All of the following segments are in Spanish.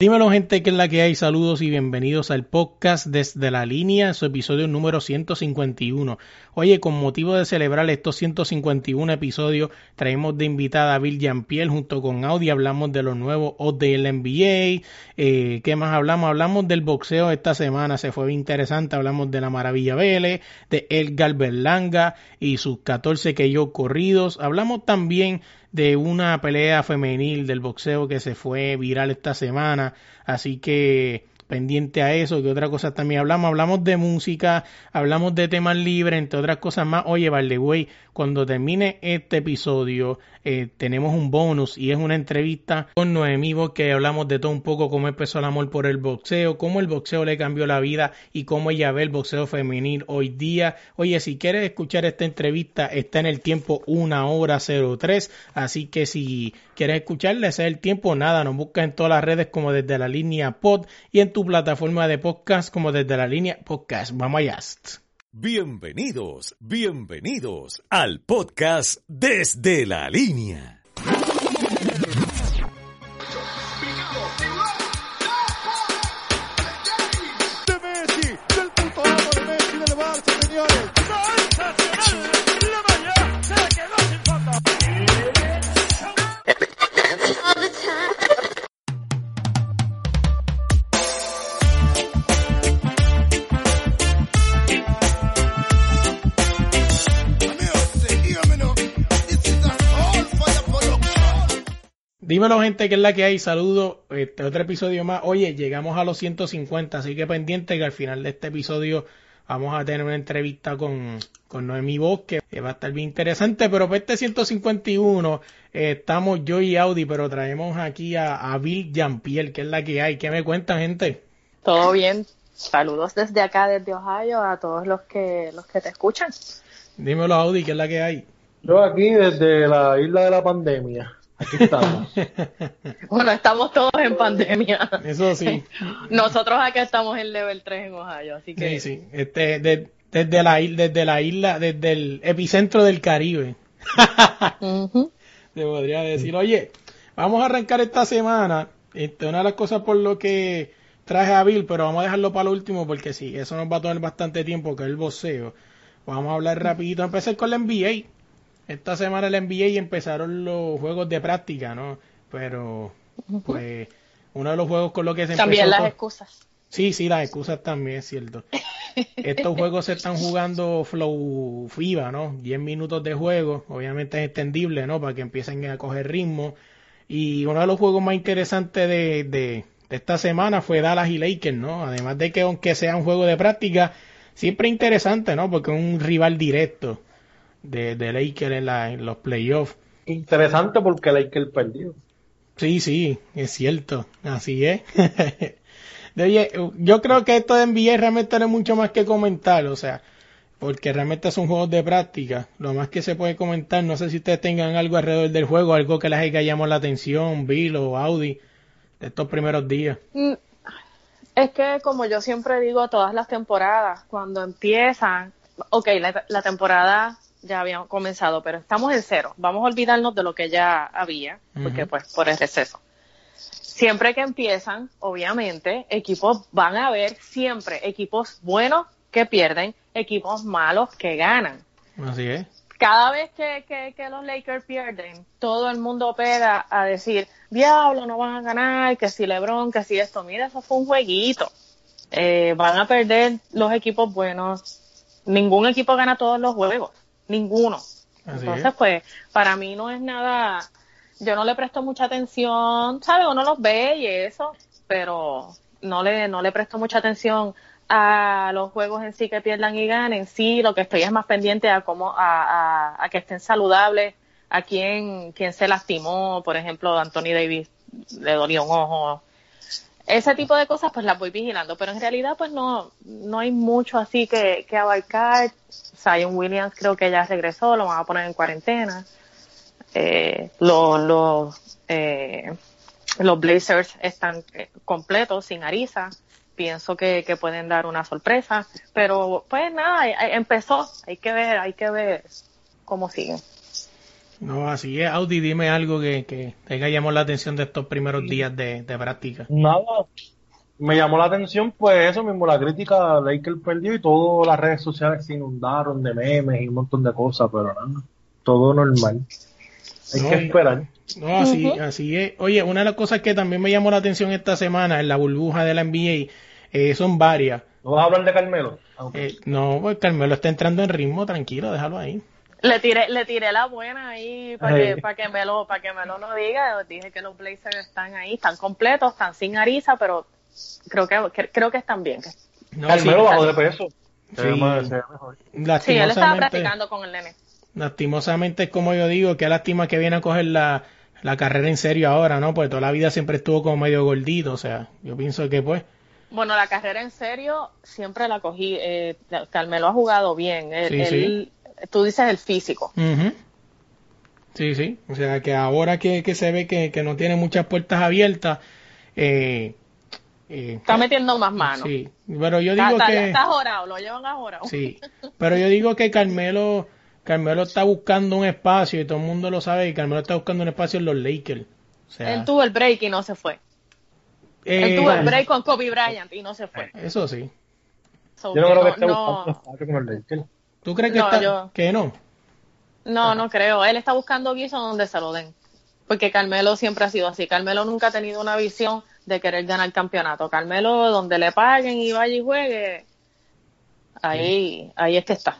Dímelo gente, que es la que hay? Saludos y bienvenidos al podcast desde la línea, su episodio número 151. Oye, con motivo de celebrar estos 151 episodios, traemos de invitada a Bill Jean-Pierre junto con Audi, hablamos de los nuevos del NBA, eh, ¿qué más hablamos? Hablamos del boxeo esta semana, se fue interesante, hablamos de la Maravilla Vélez, de Edgar Berlanga y sus 14 que yo corridos, hablamos también de una pelea femenil del boxeo que se fue viral esta semana. Así que pendiente a eso, que otra cosa también hablamos, hablamos de música, hablamos de temas libres, entre otras cosas más. Oye, vale, güey, cuando termine este episodio, eh, tenemos un bonus y es una entrevista con Noemí que hablamos de todo un poco, cómo empezó el amor por el boxeo, cómo el boxeo le cambió la vida y cómo ella ve el boxeo femenil hoy día. Oye, si quieres escuchar esta entrevista, está en el tiempo una hora 03, así que si quieres escucharla, ese es el tiempo, nada, nos busca en todas las redes como desde la línea pod y en tu plataforma de podcast como desde la línea podcast. Vamos allá. Bienvenidos, bienvenidos al podcast Desde la Línea. Dímelo gente, que es la que hay. Saludos. Este otro episodio más. Oye, llegamos a los 150, así que pendiente que al final de este episodio vamos a tener una entrevista con, con Noemi Bosque. Que va a estar bien interesante, pero para este 151 eh, estamos yo y Audi, pero traemos aquí a, Bill Jean-Pierre, que es la que hay. ¿Qué me cuentan, gente? Todo bien. Saludos desde acá, desde Ohio, a todos los que, los que te escuchan. Dímelo, Audi, ¿qué es la que hay? Yo aquí desde la isla de la pandemia. Aquí estamos. bueno, estamos todos en pandemia. Eso sí. Nosotros acá estamos en level 3 en Ohio, así que... Sí, sí. Este, desde, la, desde la isla, desde el epicentro del Caribe. Te podría decir, oye, vamos a arrancar esta semana. Este, una de las cosas por lo que traje a Bill, pero vamos a dejarlo para lo último porque sí, eso nos va a tomar bastante tiempo, que es el boxeo. Vamos a hablar rapidito, empezar con la NBA esta semana el NBA y empezaron los juegos de práctica, ¿no? Pero, pues, uno de los juegos con lo que se También las excusas. Sí, sí, las excusas también, es cierto. Estos juegos se están jugando flow FIBA, ¿no? 10 minutos de juego, obviamente es extendible, ¿no? Para que empiecen a coger ritmo. Y uno de los juegos más interesantes de, de, de esta semana fue Dallas y Lakers, ¿no? Además de que aunque sea un juego de práctica, siempre interesante, ¿no? Porque es un rival directo de, de Lakers en, la, en los playoffs. Interesante porque Lakers perdió. Sí, sí, es cierto, así es. Oye, yo creo que esto de NBA realmente no hay mucho más que comentar, o sea, porque realmente son juegos de práctica. Lo más que se puede comentar, no sé si ustedes tengan algo alrededor del juego, algo que les haya llamado la atención, Bill o Audi, de estos primeros días. Mm, es que, como yo siempre digo, todas las temporadas, cuando empiezan, ok, la, la temporada ya habíamos comenzado, pero estamos en cero. Vamos a olvidarnos de lo que ya había, porque pues por el receso. Siempre que empiezan, obviamente, equipos van a ver siempre equipos buenos que pierden, equipos malos que ganan. Así es. Cada vez que, que, los Lakers pierden, todo el mundo pega a decir, diablo, no van a ganar, que si LeBron, que si esto, mira, eso fue un jueguito. Eh, van a perder los equipos buenos. Ningún equipo gana todos los juegos ninguno. Entonces, pues, para mí no es nada, yo no le presto mucha atención, ¿sabes? Uno los ve y eso, pero no le, no le presto mucha atención a los juegos en sí que pierdan y ganen. Sí, lo que estoy es más pendiente a cómo, a, a, que estén saludables, a quién, quién se lastimó, por ejemplo, Anthony Davis le dolió un ojo, ese tipo de cosas pues las voy vigilando, pero en realidad pues no, no hay mucho así que, que abarcar. Zion Williams creo que ya regresó, lo van a poner en cuarentena. Eh, los, eh, los Blazers están eh, completos, sin Ariza. Pienso que, que pueden dar una sorpresa, pero pues nada, empezó, hay que ver, hay que ver cómo siguen. No, así es. Audi, dime algo que, que te haya llamado la atención de estos primeros días de, de práctica. Nada, me llamó la atención, pues eso mismo, la crítica, Lakers perdió y todas las redes sociales se inundaron de memes y un montón de cosas, pero nada, todo normal. Hay No, que esperar. No, así, así es. Oye, una de las cosas que también me llamó la atención esta semana en la burbuja de la NBA eh, son varias. ¿No vas a hablar de Carmelo? Eh, no, pues Carmelo está entrando en ritmo, tranquilo, déjalo ahí. Le tiré, le tiré la buena ahí para que, para que me lo, para que me lo no diga. Dije que los Blazers están ahí, están completos, están sin Ariza, pero creo que, que- creo que están bien. No, Carmelo sí, bajó de peso. Sí. Sí, él estaba practicando con el nene. lastimosamente es como yo digo, que lástima que viene a coger la, la carrera en serio ahora, ¿no? Porque toda la vida siempre estuvo como medio gordito, o sea, yo pienso que pues, Bueno, la carrera en serio siempre la cogí. Eh, Carmelo ha jugado bien. Él- Sí, él- Tú dices el físico. Sí, sí. O sea, que ahora que, que se ve que, que no tiene muchas puertas abiertas, eh, eh, Está metiendo más manos. sí. Pero yo Está, digo está, que, está jorado, lo llevan ahorado. sí. Pero yo digo que Carmelo, Carmelo está buscando un espacio y todo el mundo lo sabe y Carmelo está buscando un espacio en los Lakers. O sea, Él tuvo el break y no se fue. Él eh, tuvo el break con Kobe Bryant y no se fue. eso sí. So Yo no creo que no- esté no- buscando espacio con los Lakers. ¿Tú crees que No, está, yo- que no? No, no creo. Él está buscando guiso donde se lo den. Porque Carmelo siempre ha sido así. Carmelo nunca ha tenido una visión de querer ganar campeonato. Carmelo, donde le paguen y vaya y juegue, ahí, ahí es que está.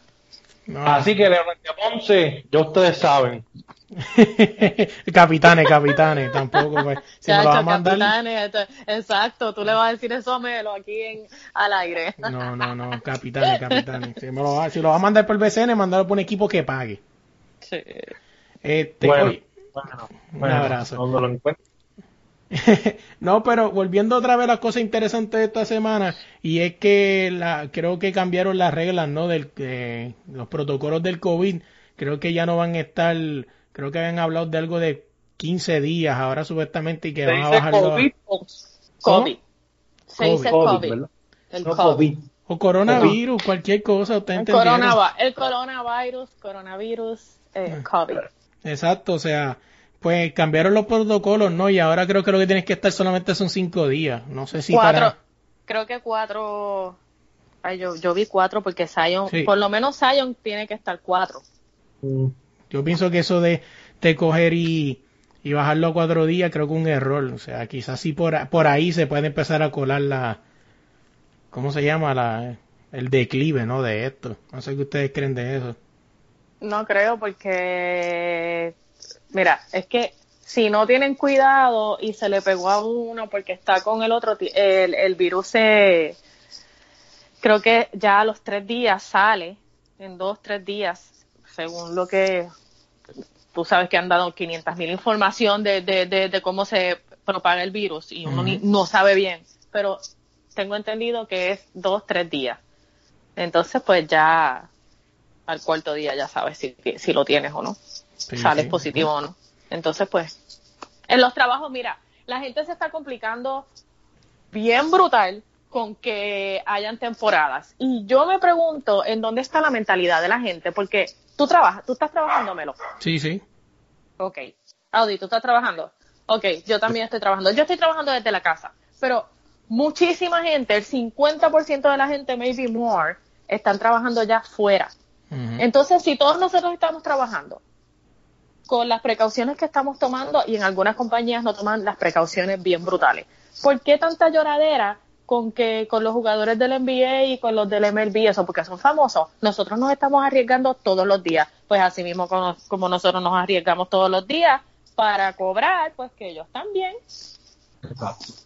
No. Así que Leonardo Ponce, ya ustedes saben. capitanes, capitanes, tampoco. Pues, si me lo va a mandar. capitanes, esto- exacto, tú le vas a decir eso a Melo aquí en, al aire. No, no, no, capitanes, capitanes. Si, me lo va, si lo va a mandar por BCN, mandarlo por un equipo que pague. Sí. Este, Bueno, oye, bueno, Un abrazo. Lo no, pero volviendo otra vez a las cosas interesantes de esta semana, y es que la, creo que cambiaron las reglas, ¿no? Del, eh, los protocolos del COVID, creo que ya no van a estar, creo que habían hablado de algo de 15 días ahora supuestamente y que van a bajarlo. COVID o COVID. Se COVID. dice COVID. El No COVID. O coronavirus, cualquier cosa, usted El, coronava- el coronavirus, coronavirus, eh, Ah. COVID. Exacto, o sea, pues cambiaron los protocolos, ¿no? Y ahora creo que lo que tienes que estar solamente son cinco días. No sé si cuatro, para... creo que cuatro, ay, yo, yo vi cuatro porque Zion, Sí. por lo menos Zion tiene que estar cuatro. Mm, Yo pienso que eso de, de coger y, y bajarlo a cuatro días creo que un error. O sea, quizás sí por, por ahí se puede empezar a colar la... ¿Cómo se llama? la El declive, ¿no? De esto. No sé qué ustedes creen de eso. No creo porque, mira, es que si no tienen cuidado y se le pegó a uno porque está con el otro, el, el virus se, creo que ya a los tres días sale, en dos, tres días, según lo que tú sabes que han dado 500 mil información de, de, de, de cómo se propaga el virus y uno ni- no sabe bien, pero tengo entendido que es dos, tres días. Entonces, pues ya al cuarto día ya sabes si, si lo tienes o no, Sí, sales sí. positivo o no. Entonces, pues, en los trabajos, mira, la gente se está complicando bien brutal con que hayan temporadas. Y yo me pregunto en dónde está la mentalidad de la gente, porque tú trabajas, tú estás trabajando, Melo. Sí, sí. Ok. Audi, ¿tú estás trabajando? Ok, yo también estoy trabajando. Yo estoy trabajando desde la casa, pero muchísima gente, el 50% de la gente, maybe more, están trabajando ya fuera. Entonces, si todos nosotros estamos trabajando con las precauciones que estamos tomando y en algunas compañías no toman las precauciones bien brutales, ¿por qué tanta lloradera con que con los jugadores del NBA y con los del MLB eso? Porque son famosos. Nosotros nos estamos arriesgando todos los días. Pues así mismo como, como nosotros nos arriesgamos todos los días para cobrar, pues que ellos también.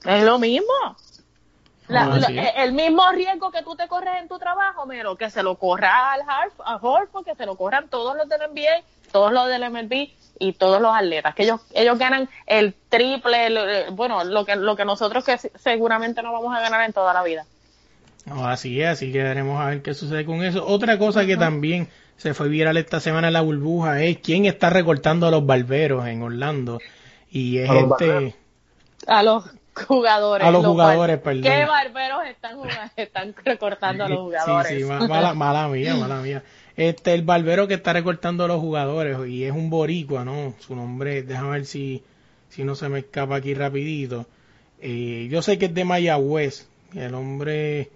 Es lo mismo. La- Ah, la- sí. el mismo riesgo que tú te corres en tu trabajo, pero que se lo corra al Harf, a Horford, que se lo corran todos los del NBA, todos los del MLB y todos los atletas, que ellos ellos ganan el triple, el- el- bueno, lo que lo que nosotros que se- seguramente no vamos a ganar en toda la vida. No, así es, así que veremos a ver qué sucede con eso. Otra cosa que también se fue viral esta semana en la burbuja es quién está recortando a los barberos en Orlando. Y es A los este... barberos. A los jugadores. A los jugadores, perdón. ¿Qué barberos están, jugando- están recortando a los Sí, jugadores? sí, mala, mala mía, mala mía. Este, el barbero que está recortando a los jugadores y es un boricua, ¿no? Su nombre, déjame ver si, si no se me escapa aquí rapidito. Eh, yo sé que es de Mayagüez. El hombre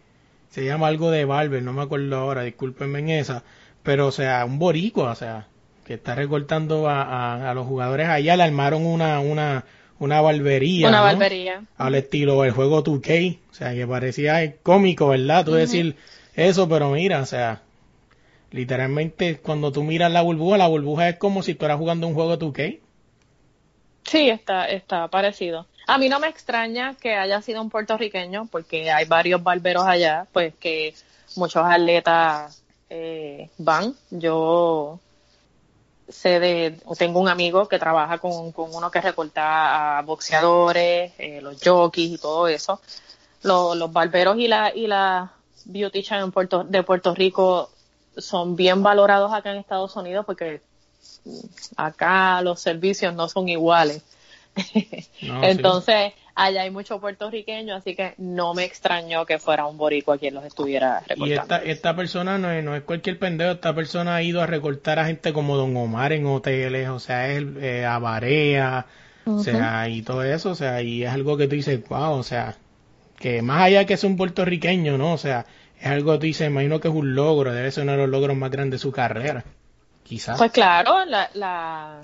se llama algo de barber, no me acuerdo ahora, discúlpenme en esa. Pero, o sea, un boricua, o sea, que está recortando a, a, a los jugadores allá. Le armaron una, una, una barbería. Una ¿no? barbería. Al estilo del juego 2K. O sea, que parecía cómico, ¿verdad? Tú decir eso, pero mira, o sea, literalmente cuando tú miras la burbuja, la burbuja es como si tú eras jugando un juego 2K. Sí, está, está parecido. A mí no me extraña que haya sido un puertorriqueño, porque hay varios barberos allá, pues que muchos atletas eh, van. Yo sé de, tengo un amigo que trabaja con, con uno que recorta a boxeadores, eh, los jockeys y todo eso. Los, los barberos y la, y la beautician en Puerto, de Puerto Rico son bien valorados acá en Estados Unidos porque acá los servicios no son iguales. No, Entonces, allá hay mucho puertorriqueño, así que no me extrañó que fuera un boricua quien los estuviera Y recortando. esta, esta persona no es, no es cualquier pendejo, esta persona ha ido a recortar a gente como Don Omar en hoteles, o sea, es eh, a Barea, o sea, y todo eso, o sea, y es algo que tú dices, wow, o sea, que más allá que es un puertorriqueño, ¿no? O sea, es algo que tú dices, imagino que es un logro, debe ser uno de los logros más grandes de su carrera, quizás. Pues claro, la, la,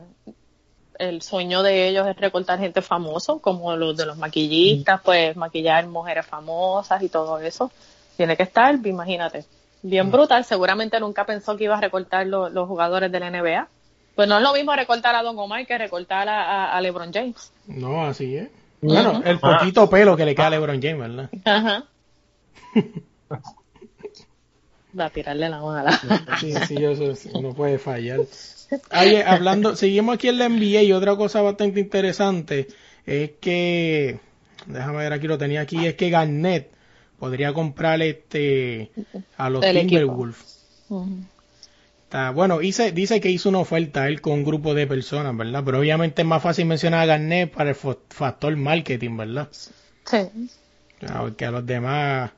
el sueño de ellos es recortar gente famosa, como los de los maquillistas, pues maquillar mujeres famosas y todo eso. Tiene que estar, imagínate, bien brutal. Seguramente nunca pensó que iba a recortar lo- los jugadores de la NBA. Pues no es lo mismo recortar a Don Omar que recortar a, a- a LeBron James. No, así es. Bueno, el poquito pelo que le queda a LeBron James, ¿verdad? Ajá. Va a tirarle la mala. Sí, sí, eso no puede fallar. Oye, hablando, seguimos aquí en la NBA y otra cosa bastante interesante es que, déjame ver aquí lo tenía aquí, es que Garnett podría comprar este a los El. Timberwolves. Está, bueno, dice, dice que hizo una oferta él con un grupo de personas, ¿verdad? Pero obviamente es más fácil mencionar a Garnett para el factor marketing, ¿verdad? Sí. Claro, que a los demás.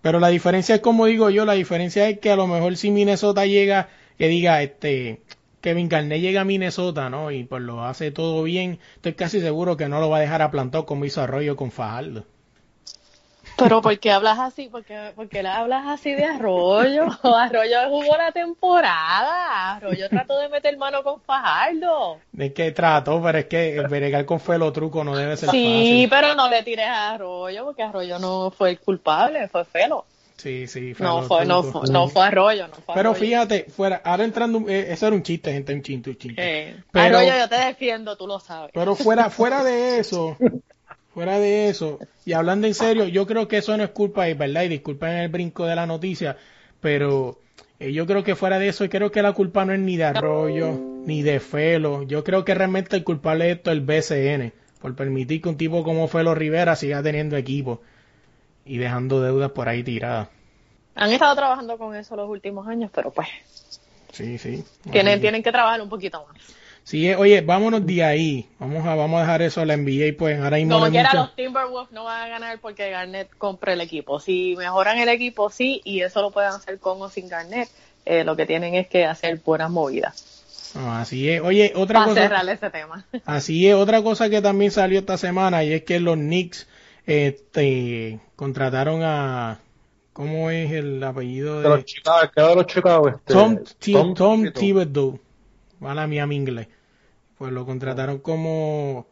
Pero la diferencia es como digo yo, la diferencia es que a lo mejor si Minnesota llega, que diga, este, Kevin Garnett llega a Minnesota, ¿no? Y pues lo hace todo bien, estoy casi seguro que no lo va a dejar a plantado como hizo Arroyo con Fajardo. Pero ¿por qué hablas así? ¿Por qué, por qué le hablas así de Arroyo? Arroyo jugó la temporada. Arroyo trató de meter mano con Fajardo. Es que trato, pero es que bregar con felo truco no debe ser Sí, fácil. pero no le tires a Arroyo porque Arroyo no fue el culpable, fue Felo. Sí, sí, No fue, no fue, no fue Arroyo, no fue Pero Arroyo. fíjate, fuera, ahora entrando, eh, eso era un chiste, gente, un chiste, un chiste. Eh, Pero- Arroyo, yo te defiendo, tú lo sabes. Pero fuera, fuera de eso, fuera de eso, y hablando en serio, yo creo que eso no es culpa, y verdad, y disculpen el brinco de la noticia, pero eh, yo creo que fuera de eso, creo que la culpa no es ni de Arroyo, ni de Felo, yo creo que realmente el culpable de esto es el BCN, por permitir que un tipo como Felo Rivera siga teniendo equipo y dejando deudas por ahí tiradas. Han estado trabajando con eso los últimos años, pero pues Sí, sí. tienen, tienen que trabajar un poquito más. Sí, eh, oye, vámonos de ahí. Vamos a, vamos a dejar eso a la NBA, pues ahora mismo Como quiera, mucho- los Timberwolves no van a ganar porque Garnett compre el equipo. Si mejoran el equipo, sí, y eso lo pueden hacer con o sin Garnett. eh, lo que tienen es que hacer buenas movidas No, así es. Oye, otra para cosa, cerrar ese tema. así es, otra cosa que también salió esta semana y es que los Knicks este contrataron a ¿cómo es el apellido De los Chicago, que de los Chicago, este, Tom, Thi- Tom, Thibodeau. Thibodeau? Mala mía mi inglés. Pues lo contrataron como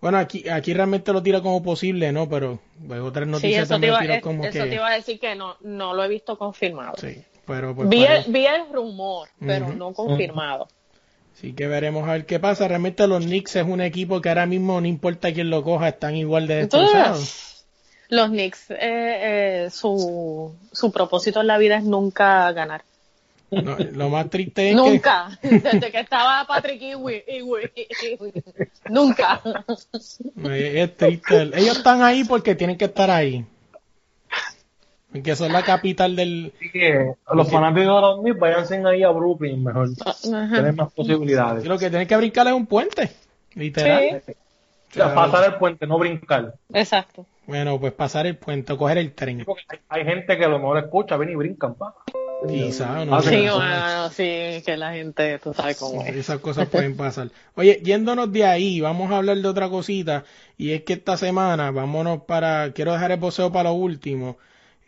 bueno, aquí aquí realmente lo tira como posible, ¿no? Pero pues, otras Sí, noticias eso te, también iba, tiró es- como eso que te iba a decir que no, no lo he visto confirmado. sí, pero pues vi, parece- el, vi el rumor, pero no confirmado. Así que veremos a ver qué pasa. Realmente los Knicks es un equipo que ahora mismo no importa quién lo coja, están igual de destrozados. Los Knicks, eh, eh, su, su propósito en la vida es nunca ganar. No, lo más triste es Nunca. Desde que estaba Patrick Ewing. Ewing- Ewing. Nunca. es triste. Ellos están ahí porque tienen que estar ahí. Porque son la capital del... Así que los fanáticos de los Knicks váyanse ahí a Brooklyn mejor. Ajá. Tienen más posibilidades. Lo que tienen que brincar es un puente. Literal. Sí. O sea, pasar el puente, no brincar. Exacto. Bueno, pues pasar el puente, o coger el tren. Porque hay, hay gente que a lo mejor escucha, ven y brincan, pa. Quizá, no Ah. Sí, Eso bueno, sí, que la gente, tú sabes cómo es. Esas cosas pueden pasar. Oye, yéndonos de ahí, vamos a hablar de otra cosita. Y es que esta semana, vámonos para. Quiero dejar el boxeo para lo último.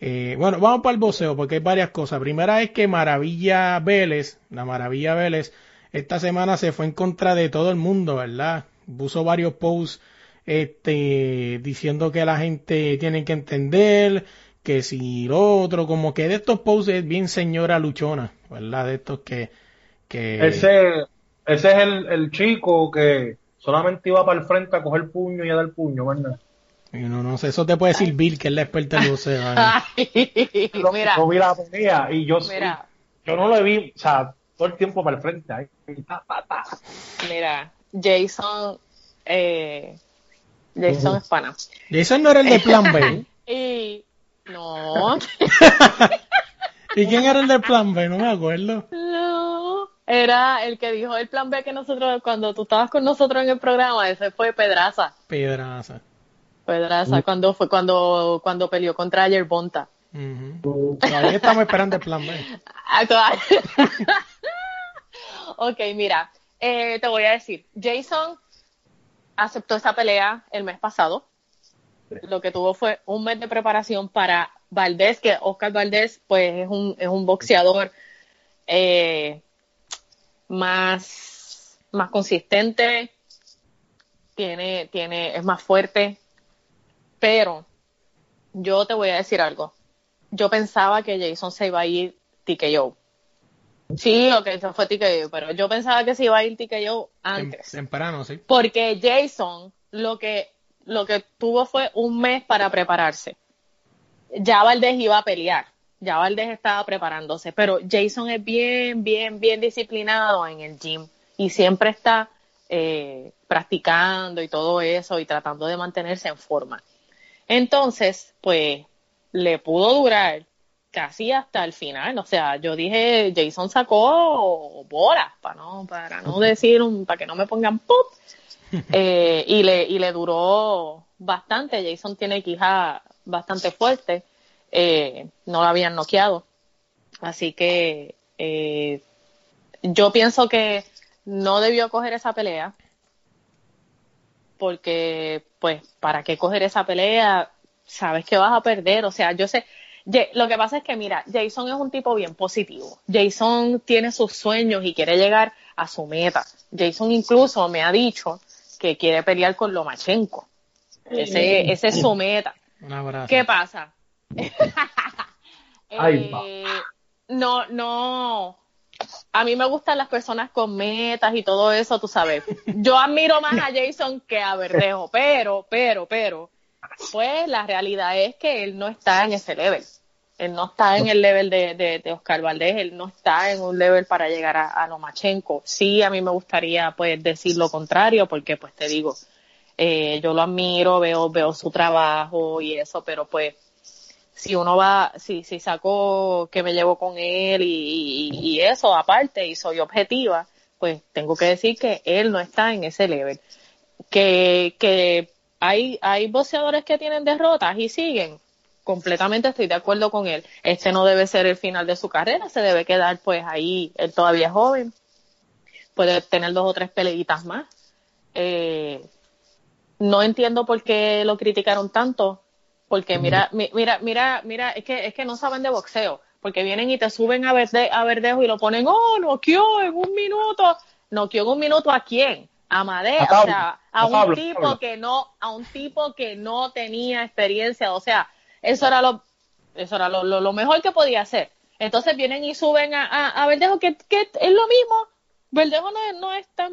Eh, bueno, vamos para el boxeo porque hay varias cosas. Primera es que Maravilla Vélez, la Maravilla Vélez, esta semana se fue en contra de todo el mundo, ¿verdad? Puso varios posts este, diciendo que la gente tiene que entender que si lo otro, como que de estos posts es bien señora luchona, ¿verdad? De estos que. que... Ese, ese es el, el chico que solamente iba para el frente a coger puño y a dar puño, ¿verdad? No, no sé, eso te puede decir Bill, que es la experta en. ¿eh? Ay, mira, Yo vi la pelea y yo, mira, yo no lo vi, o sea, todo el tiempo para el frente. ahí, ta, ta, ta. mira, Jason, eh, Jason es pana. Jason no era el de Plan B. Y, no, ¿Y quién era el de Plan B? No me acuerdo. no, era el que dijo el plan B que nosotros, cuando tú estabas con nosotros en el programa, ese fue Pedraza. Pedraza. Pedraza, cuando fue cuando cuando peleó contra Ayer Bonta. Todavía estamos esperando el Plan B. Ah, ok, mira, eh, te voy a decir, Jason aceptó esa pelea el mes pasado. Lo que tuvo fue un mes de preparación para Valdés, que Oscar Valdés, pues es un, es un boxeador eh, más, más consistente, tiene, tiene, es más fuerte, pero yo te voy a decir algo. Yo pensaba que Jason se iba a ir TKO. Sí, ok, eso fue TKO, pero yo pensaba que se iba a ir TKO antes. temprano, sí. Porque Jason lo que, lo que tuvo fue un mes para prepararse. Ya Valdés iba a pelear, ya Valdés estaba preparándose, pero Jason es bien, bien, bien disciplinado en el gym y siempre está eh, practicando y todo eso y tratando de mantenerse en forma. Entonces, pues, le pudo durar casi hasta el final. O sea, yo dije, Jason sacó bolas, para no, para no decir, un, para que no me pongan pop. Eh, y le, y le duró bastante. Jason tiene quija bastante fuerte. Eh, no lo habían noqueado. Así que eh, yo pienso que no debió coger esa pelea. Porque, pues, ¿para qué coger esa pelea? Sabes que vas a perder. O sea, yo sé, lo que pasa es que, mira, Jason es un tipo bien positivo. Jason tiene sus sueños y quiere llegar a su meta. Jason incluso me ha dicho que quiere pelear con Lomachenko. Ese, ese es su meta. Un abrazo. ¿Qué pasa? Ay, Eh, no, no. A mí me gustan las personas con metas y todo eso, tú sabes. Yo admiro más a Jason que a Verdejo, pero, pero, pero, pues la realidad es que él no está en ese level. Él no está en el level de, de, de Oscar Valdés, él no está en un level para llegar a, a Lomachenko. Sí, a mí me gustaría pues decir lo contrario, porque pues te digo, eh, yo lo admiro, veo, veo su trabajo y eso, pero pues si uno va, si, si saco que me llevo con él y, y- eso aparte y soy objetiva, pues tengo que decir que él no está en ese level. Que, que hay, hay boxeadores que tienen derrotas y siguen. Completamente estoy de acuerdo con él. Este no debe ser el final de su carrera, se debe quedar pues ahí, él todavía es joven, puede tener dos o tres peleitas más. Eh, no entiendo por qué lo criticaron tanto, porque mira, mi- mira, mira, mira, es que, es que no saben de boxeo, porque vienen y te suben a, verde, a verdejo y lo ponen, oh, noqueó en un minuto, noqueó en un minuto a quién, a Madea, o sea, a a un Pablo, tipo Pablo. que no, a un tipo que no tenía experiencia, o sea, eso era lo, eso era lo, lo, lo mejor que podía hacer. Entonces vienen y suben a, a, a Verdejo, que, que es lo mismo. Verdejo no es, no es tan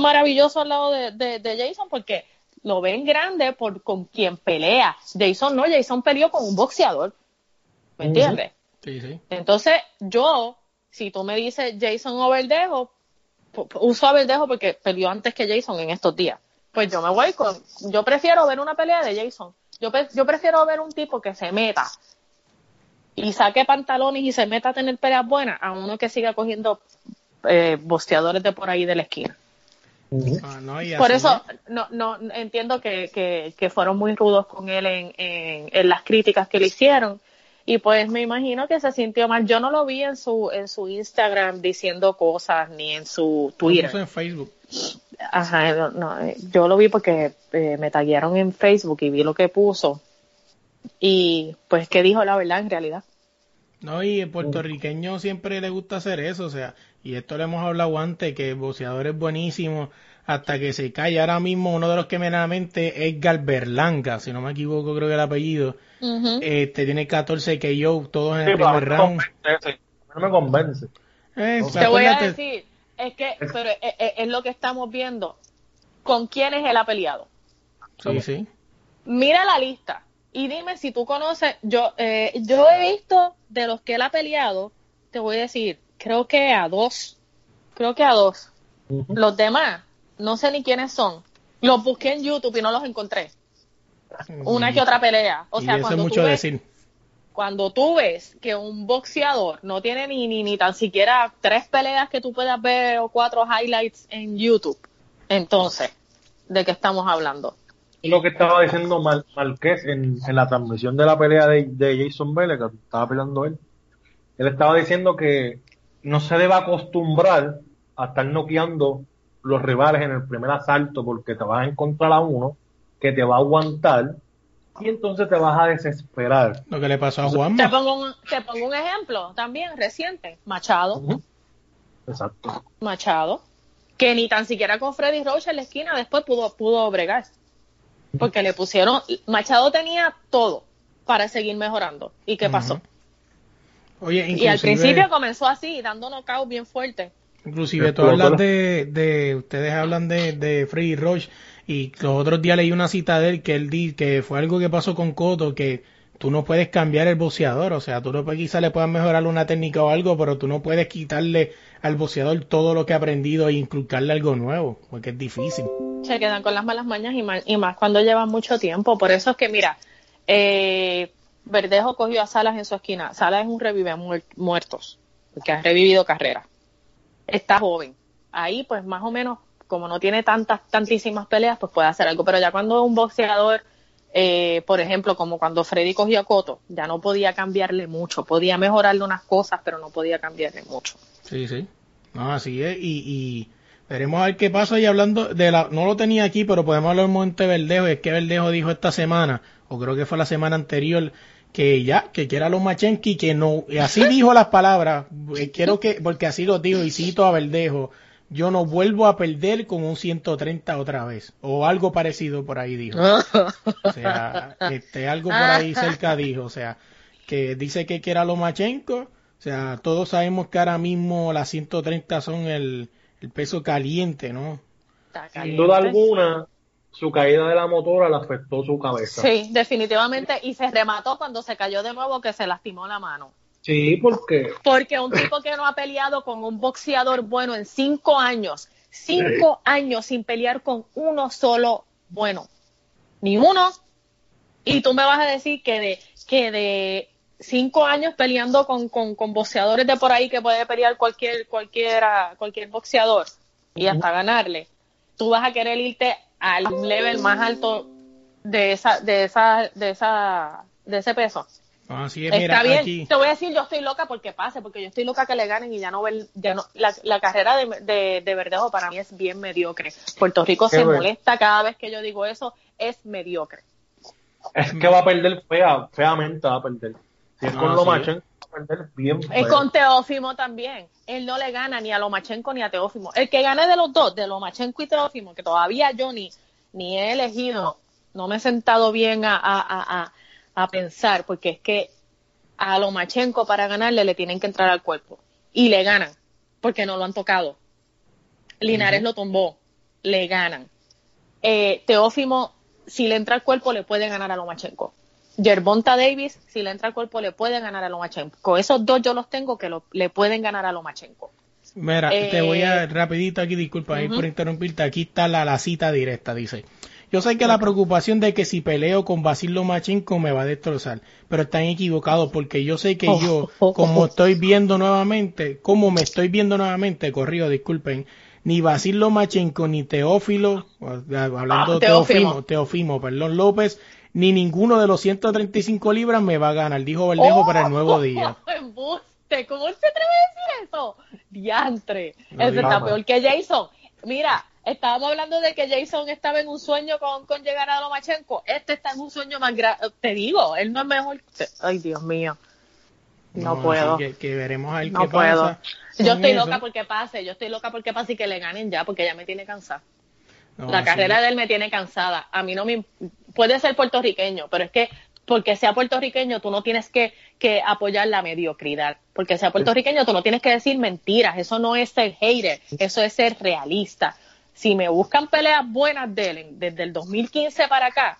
maravilloso al lado de, de, de Jason porque lo ven grande por con quien pelea. Jason no, Jason peleó con un boxeador. ¿Me entiendes? Sí, sí. Entonces, yo, si tú me dices Jason o Verdejo, uso a Verdejo porque peleó antes que Jason en estos días. Pues yo me voy con, yo prefiero ver una pelea de Jason. Yo, yo prefiero ver un tipo que se meta y saque pantalones y se meta a tener peleas buenas a uno que siga cogiendo eh, boxeadores de por ahí de la esquina. Ah, no, y Por eso no, no entiendo que, que, que fueron muy rudos con él en, en, en las críticas que le hicieron Y pues me imagino que se sintió mal. Yo no lo vi en su, en su Instagram diciendo cosas ni en su Twitter. en Facebook. Ajá, no, yo lo vi porque eh, me taguearon en Facebook y vi lo que puso. Y pues que dijo la verdad en realidad. No, y el puertorriqueño siempre le gusta hacer eso, o sea, y esto lo hemos hablado antes, que el boxeador es buenísimo hasta que se cae. Ahora mismo uno de los que me da la mente es Berlanga, si no me equivoco creo que el apellido. Este tiene 14 que yo, todos en el primer round. No me convence. Eh, Te voy a decir, es que, pero es, lo que estamos viendo. ¿Con quiénes él ha peleado? Sí, sí. Mira la lista y dime si tú conoces. Yo, eh, yo he visto de los que él ha peleado, te voy a decir, creo que a dos. Creo que a dos. Los demás, no sé ni quiénes son. Los busqué en YouTube y no los encontré. Una que otra pelea. O sea, cuando mucho tú ves, decir. Cuando tú ves que un boxeador no tiene ni, ni, ni tan siquiera tres peleas que tú puedas ver o cuatro highlights en YouTube, entonces, ¿de qué estamos hablando? Lo que estaba diciendo Mar Marqués en, en, la transmisión de la pelea de, de Jason Vélez, que estaba peleando él, él estaba diciendo que no se debe acostumbrar a estar noqueando los rivales en el primer asalto porque te vas a encontrar a uno que te va a aguantar y entonces te vas a desesperar. Lo que le pasó a Juan. Te pongo un, te pongo un ejemplo también reciente, Machado. Exacto. Machado, que ni tan siquiera con Freddy Roach en la esquina después pudo, pudo bregar. Porque le pusieron, Machado tenía todo para seguir mejorando. ¿Y qué pasó? Oye, Y al principio comenzó así, dando knockout bien fuerte. Inclusive tú hablas de, de, ustedes hablan de, de Freddy Roach y los otros días leí una cita de él que él di que fue algo que pasó con Coto que tú no puedes cambiar el boceador, o sea, tú no quizás le puedas mejorar una técnica o algo, pero tú no puedes quitarle al boceador todo lo que ha aprendido e inculcarle algo nuevo, porque es difícil. Se quedan con las malas mañas y más, y más cuando llevan mucho tiempo, por eso es que mira, eh, Verdejo cogió a Salas en su esquina, Salas es un revive muertos, porque ha revivido carrera está joven. Ahí, pues más o menos, como no tiene tantas, tantísimas peleas, pues puede hacer algo. Pero ya cuando un boxeador, eh, por ejemplo, como cuando Freddy cogió a Coto, ya no podía cambiarle mucho. Podía mejorarle unas cosas, pero no podía cambiarle mucho. Sí, sí. No, así es. Y, y veremos a ver qué pasa. Y hablando de la, no lo tenía aquí, pero podemos hablar un momento de Verdejo. es que Verdejo dijo esta semana, o creo que fue la semana anterior, que ya, que quiera los Lomachenko que no, y así dijo las palabras, eh, quiero que, porque así lo dijo y cito a Verdejo, yo no vuelvo a perder con un 130 otra vez, o algo parecido por ahí dijo. O sea, este, algo por ahí cerca dijo, o sea, que dice que quiera Lomachenko, o sea, todos sabemos que ahora mismo las 130 son el, el peso caliente, ¿no? Sin duda alguna, su caída de la motora le afectó su cabeza. Sí, definitivamente. Y se remató cuando se cayó de nuevo que se lastimó la mano. Sí, porque. Porque un tipo que no ha peleado con un boxeador bueno en cinco años, cinco años sin pelear con uno solo bueno, ni uno. Y tú me vas a decir que de, que de cinco años peleando con, con, con boxeadores de por ahí que puede pelear cualquier, cualquiera, cualquier boxeador y hasta ganarle, tú vas a querer irte al level más alto de esa, de esa, de esa, de ese peso. Ah, Está bien. Te voy a decir, yo estoy loca porque pase, porque yo estoy loca que le ganen y ya no ver, ya no, la, la carrera de, de, Verdejo para mí es bien mediocre. Puerto Rico se molesta cada vez que yo digo eso, es mediocre. Es que va a perder fea, feamente va a perder. Si es con lo macho y con Teófimo también. Él no le gana ni a Lomachenko ni a Teófimo. El que gane de los dos, de Lomachenko y Teófimo, que todavía yo ni, he elegido, no me he sentado bien a, a, a, pensar, porque es que a Lomachenko para ganarle le tienen que entrar al cuerpo. Y le ganan, porque no lo han tocado. Linares lo tumbó, le ganan. Eh, Teófimo, si le entra al cuerpo, le puede ganar a Lomachenko. Yerbonta Davis, si le entra al cuerpo, le puede ganar a Lomachenko. Esos dos yo los tengo que le pueden ganar a Lomachenko. Mira, te voy a eh, rapidito aquí, disculpa por interrumpirte, aquí está la, cita directa, dice. Yo sé que la preocupación de que si peleo con Basil Lomachenko me va a destrozar, pero están equivocados porque yo sé que oh, yo, oh, oh, como estoy viendo nuevamente, como me estoy viendo nuevamente, corrido, disculpen, ni Basil Lomachenko ni Teófilo, hablando ah, de Teófimo, Teófimo, perdón, López, ni ninguno de los 135 libras me va a ganar, dijo Verdejo para el nuevo día. Embuste, ¿cómo se atreve a decir eso? Diantre, No ese está peor que Jason. Mira, estábamos hablando de que Jason estaba en un sueño con, con llegar a Lomachenko. Este está en un sueño más grande. Te digo, él no es mejor. que- Ay, Dios mío. No, puedo. Que, que veremos a No qué puedo. pasa. Yo estoy eso. loca porque pase, yo estoy loca porque pase y que le ganen ya, porque ya me tiene cansada. No, la carrera de él me tiene cansada. A mí no me... Puede ser puertorriqueño, pero es que porque sea puertorriqueño tú no tienes que, que apoyar la mediocridad. Porque sea puertorriqueño tú no tienes que decir mentiras. Eso no es ser hater, eso es ser realista. Si me buscan peleas buenas de él desde el 2015 para acá,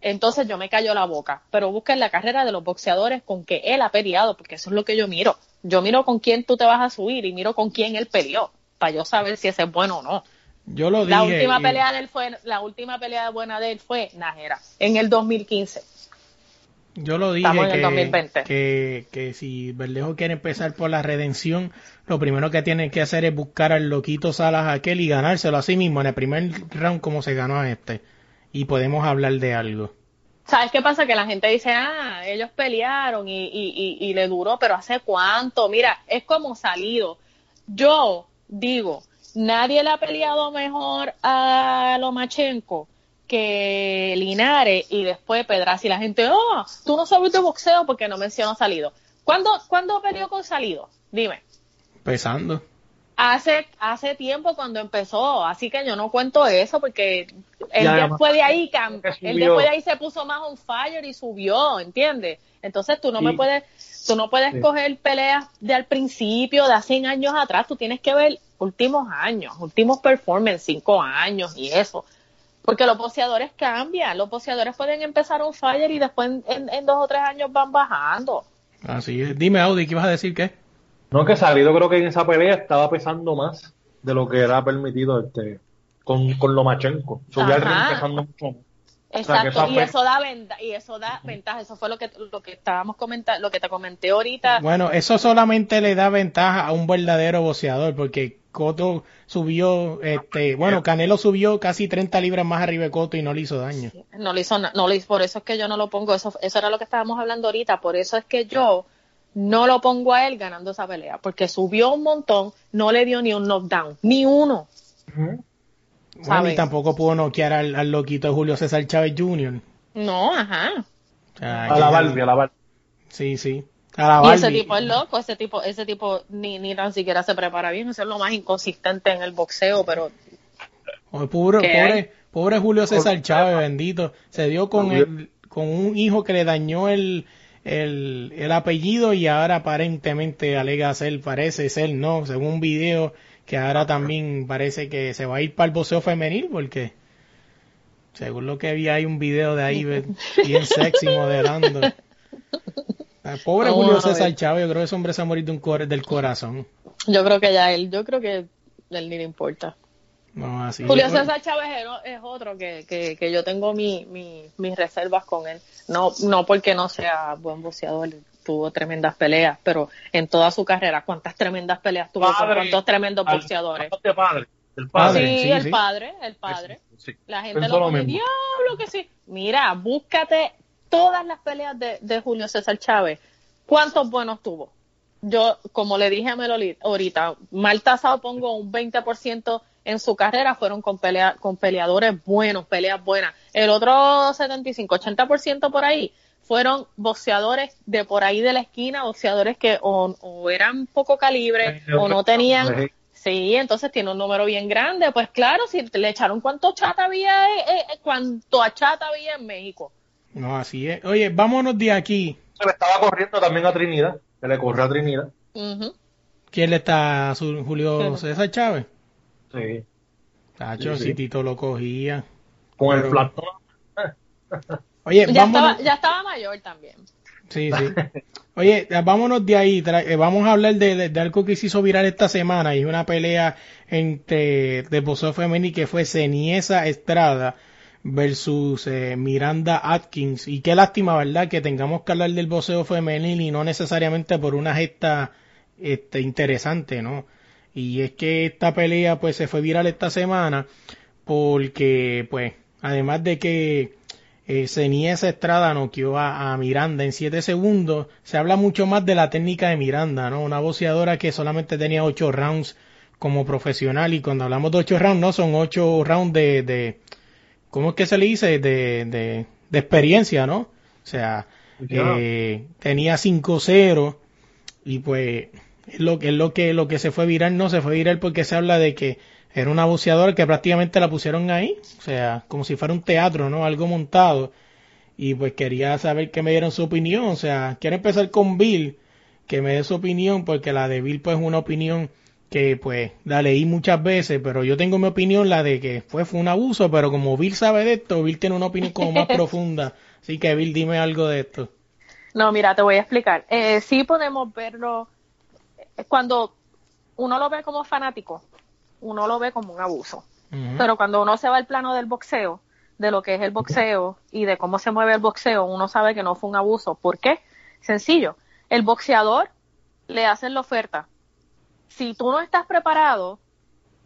entonces yo me callo la boca. Pero busquen la carrera de los boxeadores con que él ha peleado, porque eso es lo que yo miro. Yo miro con quién tú te vas a subir y miro con quién él peleó, para yo saber si ese es bueno o no. Yo lo dije. La última y- pelea de él fue, la última pelea buena de él fue Najera, en el 2015. Yo lo dije Estamos en el que, 2020. que, que si Verdejo quiere empezar por la redención, lo primero que tiene que hacer es buscar al loquito Salas aquel y ganárselo a sí mismo en el primer round como se ganó a este. Y podemos hablar de algo. ¿Sabes qué pasa? Que la gente dice, ah, ellos pelearon y, y, y, y le duró, pero ¿hace cuánto? Mira, es como salido. Yo digo, nadie le ha peleado mejor a Lomachenko que Linares y después Pedraza y la gente, oh, tú no sabes de boxeo porque no mencionó salido. ¿Cuándo, ¿Cuándo peleó con salido? Dime. Pesando. Hace, hace tiempo cuando empezó, así que yo no cuento eso porque él después de ahí él después de ahí se puso más on fire y subió, ¿entiendes? Entonces tú no me puedes, tú no puedes Sí. coger peleas de al principio, de hace 100 años atrás, tú tienes que ver últimos años, últimos performance, cinco años y eso. Porque los boxeadores cambian, los boxeadores pueden empezar on fire y después en, en- en dos o tres años van bajando. Así es. Dime, Audi, ¿qué ibas a decir qué? No, que Salido creo que en esa pelea estaba pesando más de lo que era permitido este con, con Lomachenko. Subía Ajá. pesando mucho más. Exacto, y eso da venta, y eso da ventaja, eso fue lo que lo que estábamos comentando, lo que te comenté ahorita. Bueno, eso solamente le da ventaja a un verdadero boxeador, porque Coto subió, este, bueno, Canelo subió casi 30 libras más arriba de Coto y no le hizo daño. No le hizo na- no le hizo- por eso es que yo no lo pongo, eso eso era lo que estábamos hablando ahorita, por eso es que yo no lo pongo a él ganando esa pelea, porque subió un montón, no le dio ni un knockdown, ni uno. Bueno, ¿Sabes? y tampoco pudo noquear al, al loquito de Julio César Chávez Jr. No, ajá. O sea, A la Barbie, a la Barbie. Sí, sí. A la Y ese Barbie. tipo es loco, ese tipo, ese tipo ni, ni tan siquiera se prepara bien, eso es lo más inconsistente en el boxeo, pero Oye, pobre, ¿Qué pobre, pobre Julio César Chávez, bendito. Se dio con, el, con un hijo que le dañó el, el, el apellido y ahora aparentemente alega ser, parece ser, no, según un video que ahora también parece que se va a ir para el boxeo femenil porque según lo que vi hay un video de ahí bien sexy modelando. Ah, Pobre Vamos Julio a. César Chávez, yo creo que ese hombre se ha morido de un cor- del corazón. yo creo que ya él, yo creo que él ni le importa. No, así. Julio César Chávez es, otro que, que, que yo tengo mi, mi, mis reservas con él. No, no porque no sea buen boxeador, tuvo tremendas peleas, pero en toda su carrera, ¿cuántas tremendas peleas tuvo con cuántos tremendos Al- boxeadores? padre. El Padre, padre. sí, sí, el sí. padre, el padre. Sí. La gente Pensó lo pone, diablo que sí. Mira, búscate todas las peleas de, de Julio César Chávez. ¿Cuántos buenos tuvo? Yo, como le dije a Meloli ahorita, mal tasado pongo un 20% en su carrera fueron con, pelea, con peleadores buenos, peleas buenas. El otro 75, 80% por ahí fueron boxeadores de por ahí de la esquina, boxeadores que o, o eran poco calibre o no tenían Sí, entonces tiene un número bien grande. Pues claro, si le echaron cuánto chata había, eh, eh, cuánto a chata había en México. No, así es. Oye, vámonos de aquí. Se le estaba corriendo también a Trinidad. Se le corrió a Trinidad. ¿Quién le está? Su- Julio César Chávez. Sí. Tacho, Sí, sí. si Tito lo cogía. Con Pero- el platón. Oye, Ya, estaba, ya estaba mayor también. Sí, sí. Oye, vámonos de ahí. Eh, Vamos a hablar de, de algo que se hizo viral esta semana y una pelea entre de boxeo femenil que fue Ceniesa Estrada versus eh, Miranda Atkins. Y qué lástima, ¿verdad? Que tengamos que hablar del boxeo femenil y no necesariamente por una gesta este, interesante, ¿no? Y es que esta pelea pues se fue viral esta semana porque pues además de que eh, esa Estrada noqueó a, a, Miranda en 7 segundos. Se habla mucho más de la técnica de Miranda, ¿no? Una boxeadora que solamente tenía 8 rounds como profesional y cuando hablamos de 8 rounds, no son 8 rounds de, de ¿cómo es que se le dice? De, de, de experiencia, ¿no? O sea, eh, tenía 5-0 y pues es lo, es lo que lo que se fue viral, no se fue viral porque se habla de que era una boxeadora que prácticamente la pusieron ahí, o sea, como si fuera un teatro, ¿no? Algo montado. Y pues quería saber que me dieron su opinión, o sea, quiero empezar con Bill, que me dé su opinión, porque la de Bill pues es una opinión que pues la leí muchas veces, pero yo tengo mi opinión, la de que fue, fue un abuso, pero como Bill sabe de esto, Bill tiene una opinión como más profunda. Así que Bill, dime algo de esto. No, mira, te voy a explicar. Eh, sí podemos verlo cuando uno lo ve como fanático, uno lo ve como un abuso. Pero cuando uno se va al plano del boxeo, de lo que es el boxeo y de cómo se mueve el boxeo, uno sabe que no fue un abuso. ¿Por qué? Sencillo. El boxeador le hacen la oferta. Si tú no estás preparado,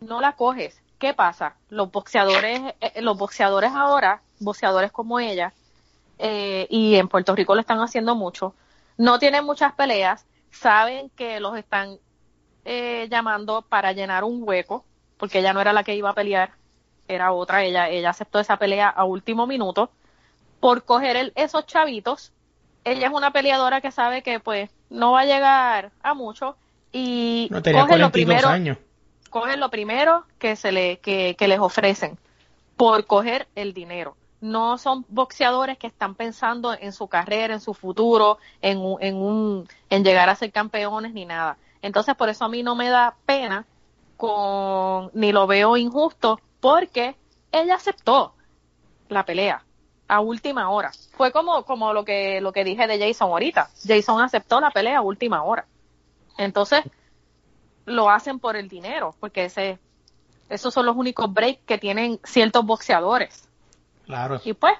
no la coges. ¿Qué pasa? Los boxeadores, eh, los boxeadores ahora, boxeadores como ella, eh, y en Puerto Rico lo están haciendo mucho, no tienen muchas peleas, saben que los están eh, llamando para llenar un hueco, porque ella no era la que iba a pelear, era otra, ella, ella aceptó esa pelea a último minuto, por coger esos chavitos, ella es una peleadora que sabe que pues no va a llegar a mucho y coge lo primero, años. coge lo primero que se le, que, que les ofrecen por coger el dinero no son boxeadores que están pensando en su carrera, en su futuro, en, en, un, en llegar a ser campeones ni nada. Entonces, por eso a mí no me da pena con, ni lo veo injusto, porque ella aceptó la pelea a última hora. Fue como, como lo que, lo que dije de Jason ahorita. Jason aceptó la pelea a última hora. Entonces, lo hacen por el dinero, porque ese, esos son los únicos breaks que tienen ciertos boxeadores. Y pues,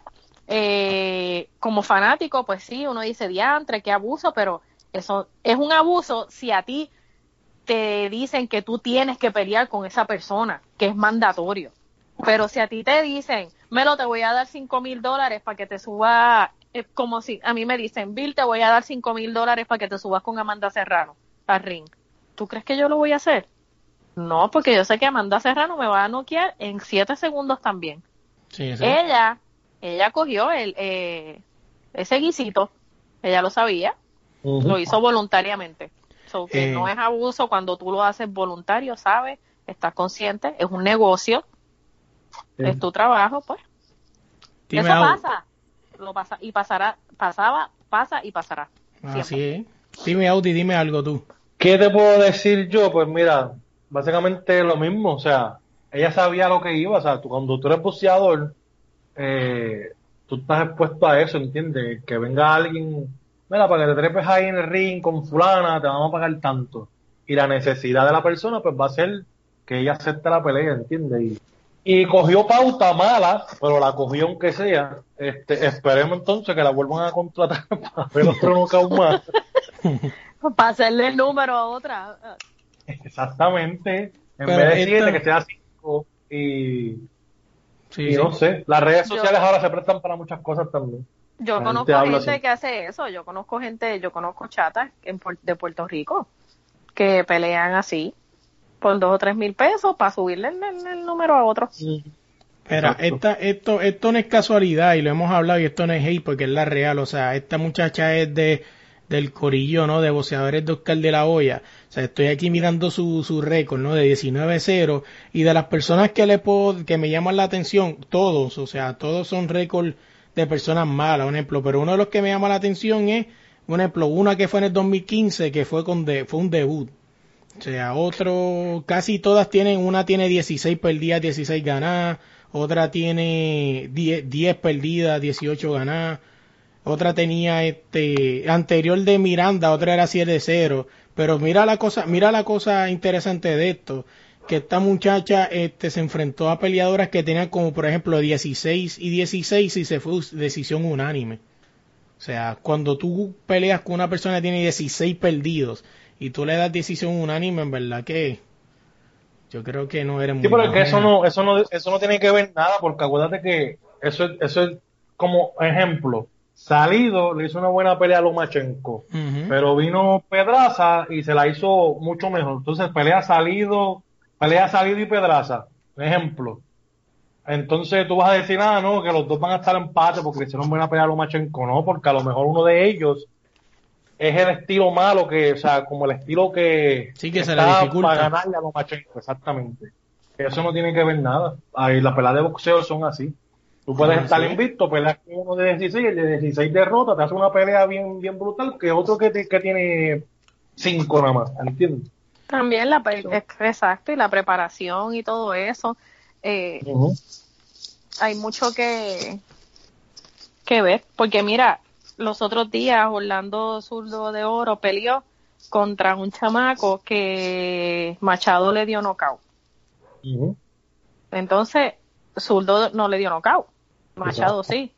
eh, como fanático, pues sí, uno dice diantre, qué abuso, pero eso es un abuso si a ti te dicen que tú tienes que pelear con esa persona, que es mandatorio. Pero si a ti te dicen, Melo, te voy a dar cinco mil dólares para que te suba, como si a mí me dicen, Bill, te voy a dar cinco mil dólares para que te subas con Amanda Serrano al ring. ¿Tú crees que yo lo voy a hacer? No, porque yo sé que Amanda Serrano me va a noquear en siete segundos también. Ella, ella cogió el, eh, ese guisito, ella lo sabía, lo hizo voluntariamente. que no eh. es abuso cuando tú lo haces voluntario, ¿sabes? Estás consciente, es un negocio, es tu trabajo, pues. Eso pasa, lo pasa y pasará, pasaba, pasa y pasará. Así es. Dime Audi, dime algo tú. ¿Qué te puedo decir yo? Pues mira, básicamente lo mismo, o sea, ella sabía lo que iba, o sea, tú, cuando tú eres boxeador, eh, tú estás expuesto a eso, ¿entiendes? Que venga alguien, mira, para que te trepes ahí en el ring con fulana, te vamos a pagar tanto. Y la necesidad de la persona, pues va a ser que ella acepte la pelea, ¿entiendes? Y, cogió pauta mala, pero la cogió aunque sea. Este, esperemos entonces que la vuelvan a contratar para ver otro knockout más. para hacerle el número a otra. Exactamente. En vez de siete, que sea Y Sí, no sé, las redes sociales ahora se prestan para muchas cosas también. Yo conozco gente, que hace eso, yo conozco gente, yo conozco chatas de Puerto Rico que pelean así por dos o tres mil pesos para subirle el, número a otro. Espera, esta, esto, esto no es casualidad y lo hemos hablado y esto no es hate porque es la real, o sea, esta muchacha es de del corillo, ¿no? De boxeadores de Oscar de la Hoya. O sea, estoy aquí mirando su, su récord, ¿no? De 19-0 y de las personas que le puedo, que me llaman la atención, todos, o sea, todos son récords de personas malas, un ejemplo, pero uno de los que me llama la atención es, un ejemplo, una que fue en el 2015 que fue con de, fue un debut. O sea, otro, casi todas tienen, una tiene 16 perdidas, 16 ganadas, otra tiene 10, 10 perdidas, 18 ganadas otra tenía este anterior de Miranda, otra era 7-0, pero mira la cosa, mira la cosa interesante de esto, que esta muchacha este se enfrentó a peleadoras que tenían como por ejemplo 16 y 16 y se fue decisión unánime. O sea, cuando tú peleas con una persona que tiene 16 perdidos y tú le das decisión unánime, en verdad que yo creo que no eres muy Sí, pero es que eso no, eso no, eso no tiene que ver nada, porque acuérdate que eso, eso es como ejemplo, Salido le hizo una buena pelea a Lomachenko, Ujú. pero vino Pedraza y se la hizo mucho mejor. Entonces, pelea Salido, pelea Salido y Pedraza, ejemplo. Entonces tú vas a decir, ah, no, que los dos van a estar en empate porque le hicieron buena pelea a Lomachenko. No, porque a lo mejor uno de ellos es el estilo malo que, o sea, como el estilo que, Sí, que se le dificulta. para ganarle a Lomachenko, exactamente. Eso no tiene que ver nada. Ahí las peleas de boxeo son así. Tú puedes Ah, estar sí. invicto, peleas con uno de 16, el de 16 derrotas, te hace una pelea bien, bien brutal que otro que, te- que tiene 5 nada más, ¿entiendes? También la, exacto, y la preparación y todo eso. Eh, hay mucho que, que ver, porque mira, los otros días Orlando Zurdo de Oro peleó contra un chamaco que Machado le dio knockout. Entonces, Zurdo no le dio knockout, Machado sí.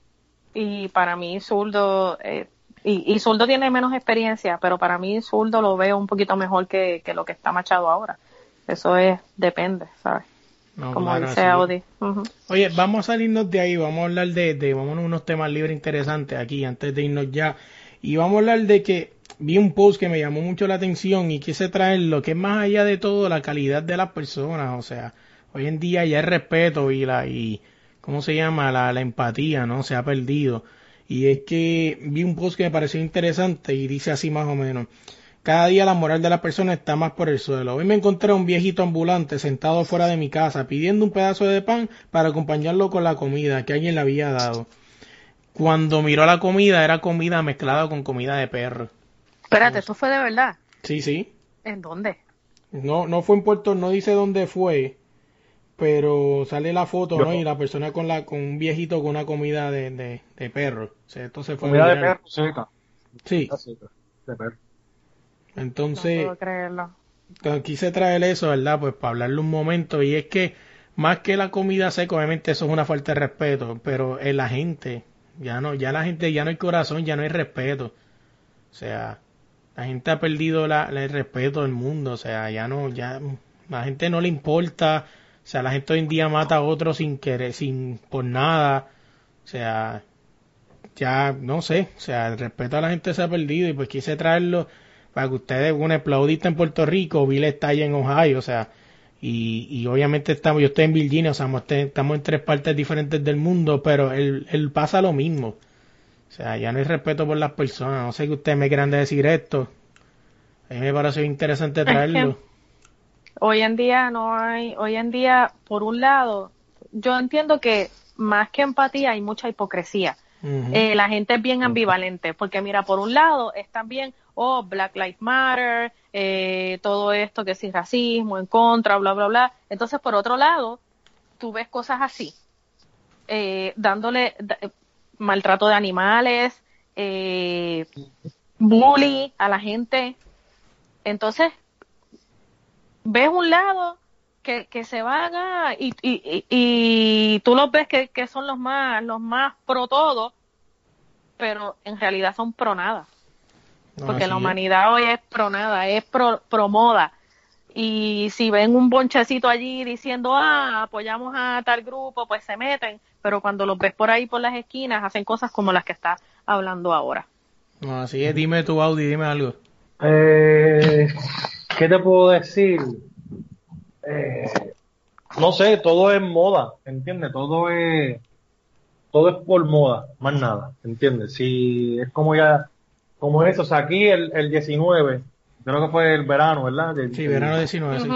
Y para mí Zurdo, eh, y, y Zurdo tiene menos experiencia, pero para mí Zurdo lo veo un poquito mejor que, que lo que está Machado ahora. Eso es, depende, ¿sabes? No, Como claro, dice es. Audi. Oye, vamos a salirnos de ahí, vamos a hablar de, de vámonos a unos temas libres interesantes aquí antes de irnos ya. Y vamos a hablar de que vi un post que me llamó mucho la atención y quise traer lo que es más allá de todo la calidad de las personas, o sea, hoy en día ya el respeto y la y ¿cómo se llama? La, la empatía, ¿no? Se ha perdido. Y es que vi un post que me pareció interesante y dice así más o menos. Cada día la moral de la persona está más por el suelo. Hoy me encontré a un viejito ambulante sentado fuera de mi casa pidiendo un pedazo de pan para acompañarlo con la comida que alguien le había dado. Cuando miró la comida era comida mezclada con comida de perro. Espérate, ¿eso fue de verdad? Sí, sí. ¿En dónde? No, no fue en Puerto, no dice dónde fue, pero sale la foto, Yo- ¿no? Y la persona con la con un viejito con una comida de, de, de perro. O sea, esto se fue Comida de perro seca. Sí, Comida seca, de perro. entonces no puedo creerlo. Entonces, quise traer eso, ¿verdad? Pues para hablarle un momento. Y es que más que la comida seca, obviamente eso es una falta de respeto, pero en la gente, ya no, ya la gente, ya no hay corazón, ya no hay respeto. O sea, la gente ha perdido la, la- el respeto del mundo, o sea, ya no, ya la gente no le importa, o sea, la gente hoy en día mata a otro sin querer, sin por nada, o sea, ya no sé, o sea, el respeto a la gente se ha perdido y pues quise traerlo para que ustedes, un aplaudista en Puerto Rico, Bill está allá en Ohio, o sea, y, y obviamente estamos, yo estoy en Virginia, o sea, estamos, en tres partes diferentes del mundo, pero él, él pasa lo mismo. O sea, ya no hay respeto por las personas. No sé que ustedes me quieran decir esto. A mí me pareció interesante traerlo. Hoy en día no hay, hoy en día, por un lado, yo entiendo que más que empatía hay mucha hipocresía. Eh, la gente es bien ambivalente, porque mira, por un lado es también, oh, Black Lives Matter, eh, todo esto que sí racismo, en contra, bla, bla, bla. Entonces, por otro lado, tú ves cosas así, eh, dándole eh, maltrato de animales, eh, bully a la gente. Entonces, ves un lado que, que se van a, y, y, y, y tú los ves que, que son los más, los más pro todo, pero en realidad son pro nada. No, Porque la es. humanidad hoy es pro nada, es pro, pro moda. Y si ven un bonchecito allí diciendo, ah, apoyamos a tal grupo, pues se meten. Pero cuando los ves por ahí por las esquinas, hacen cosas como las que está hablando ahora. Así es. Dime tu Audi, dime algo. Eh, ¿Qué te puedo decir? Eh, no sé, todo es moda, ¿entiendes? Todo es, todo es por moda, más nada, ¿entiendes? Si es como ya, como eso, o sea, aquí el, el 19, creo que fue el verano, ¿verdad? El- Sí, el- verano 19, sí.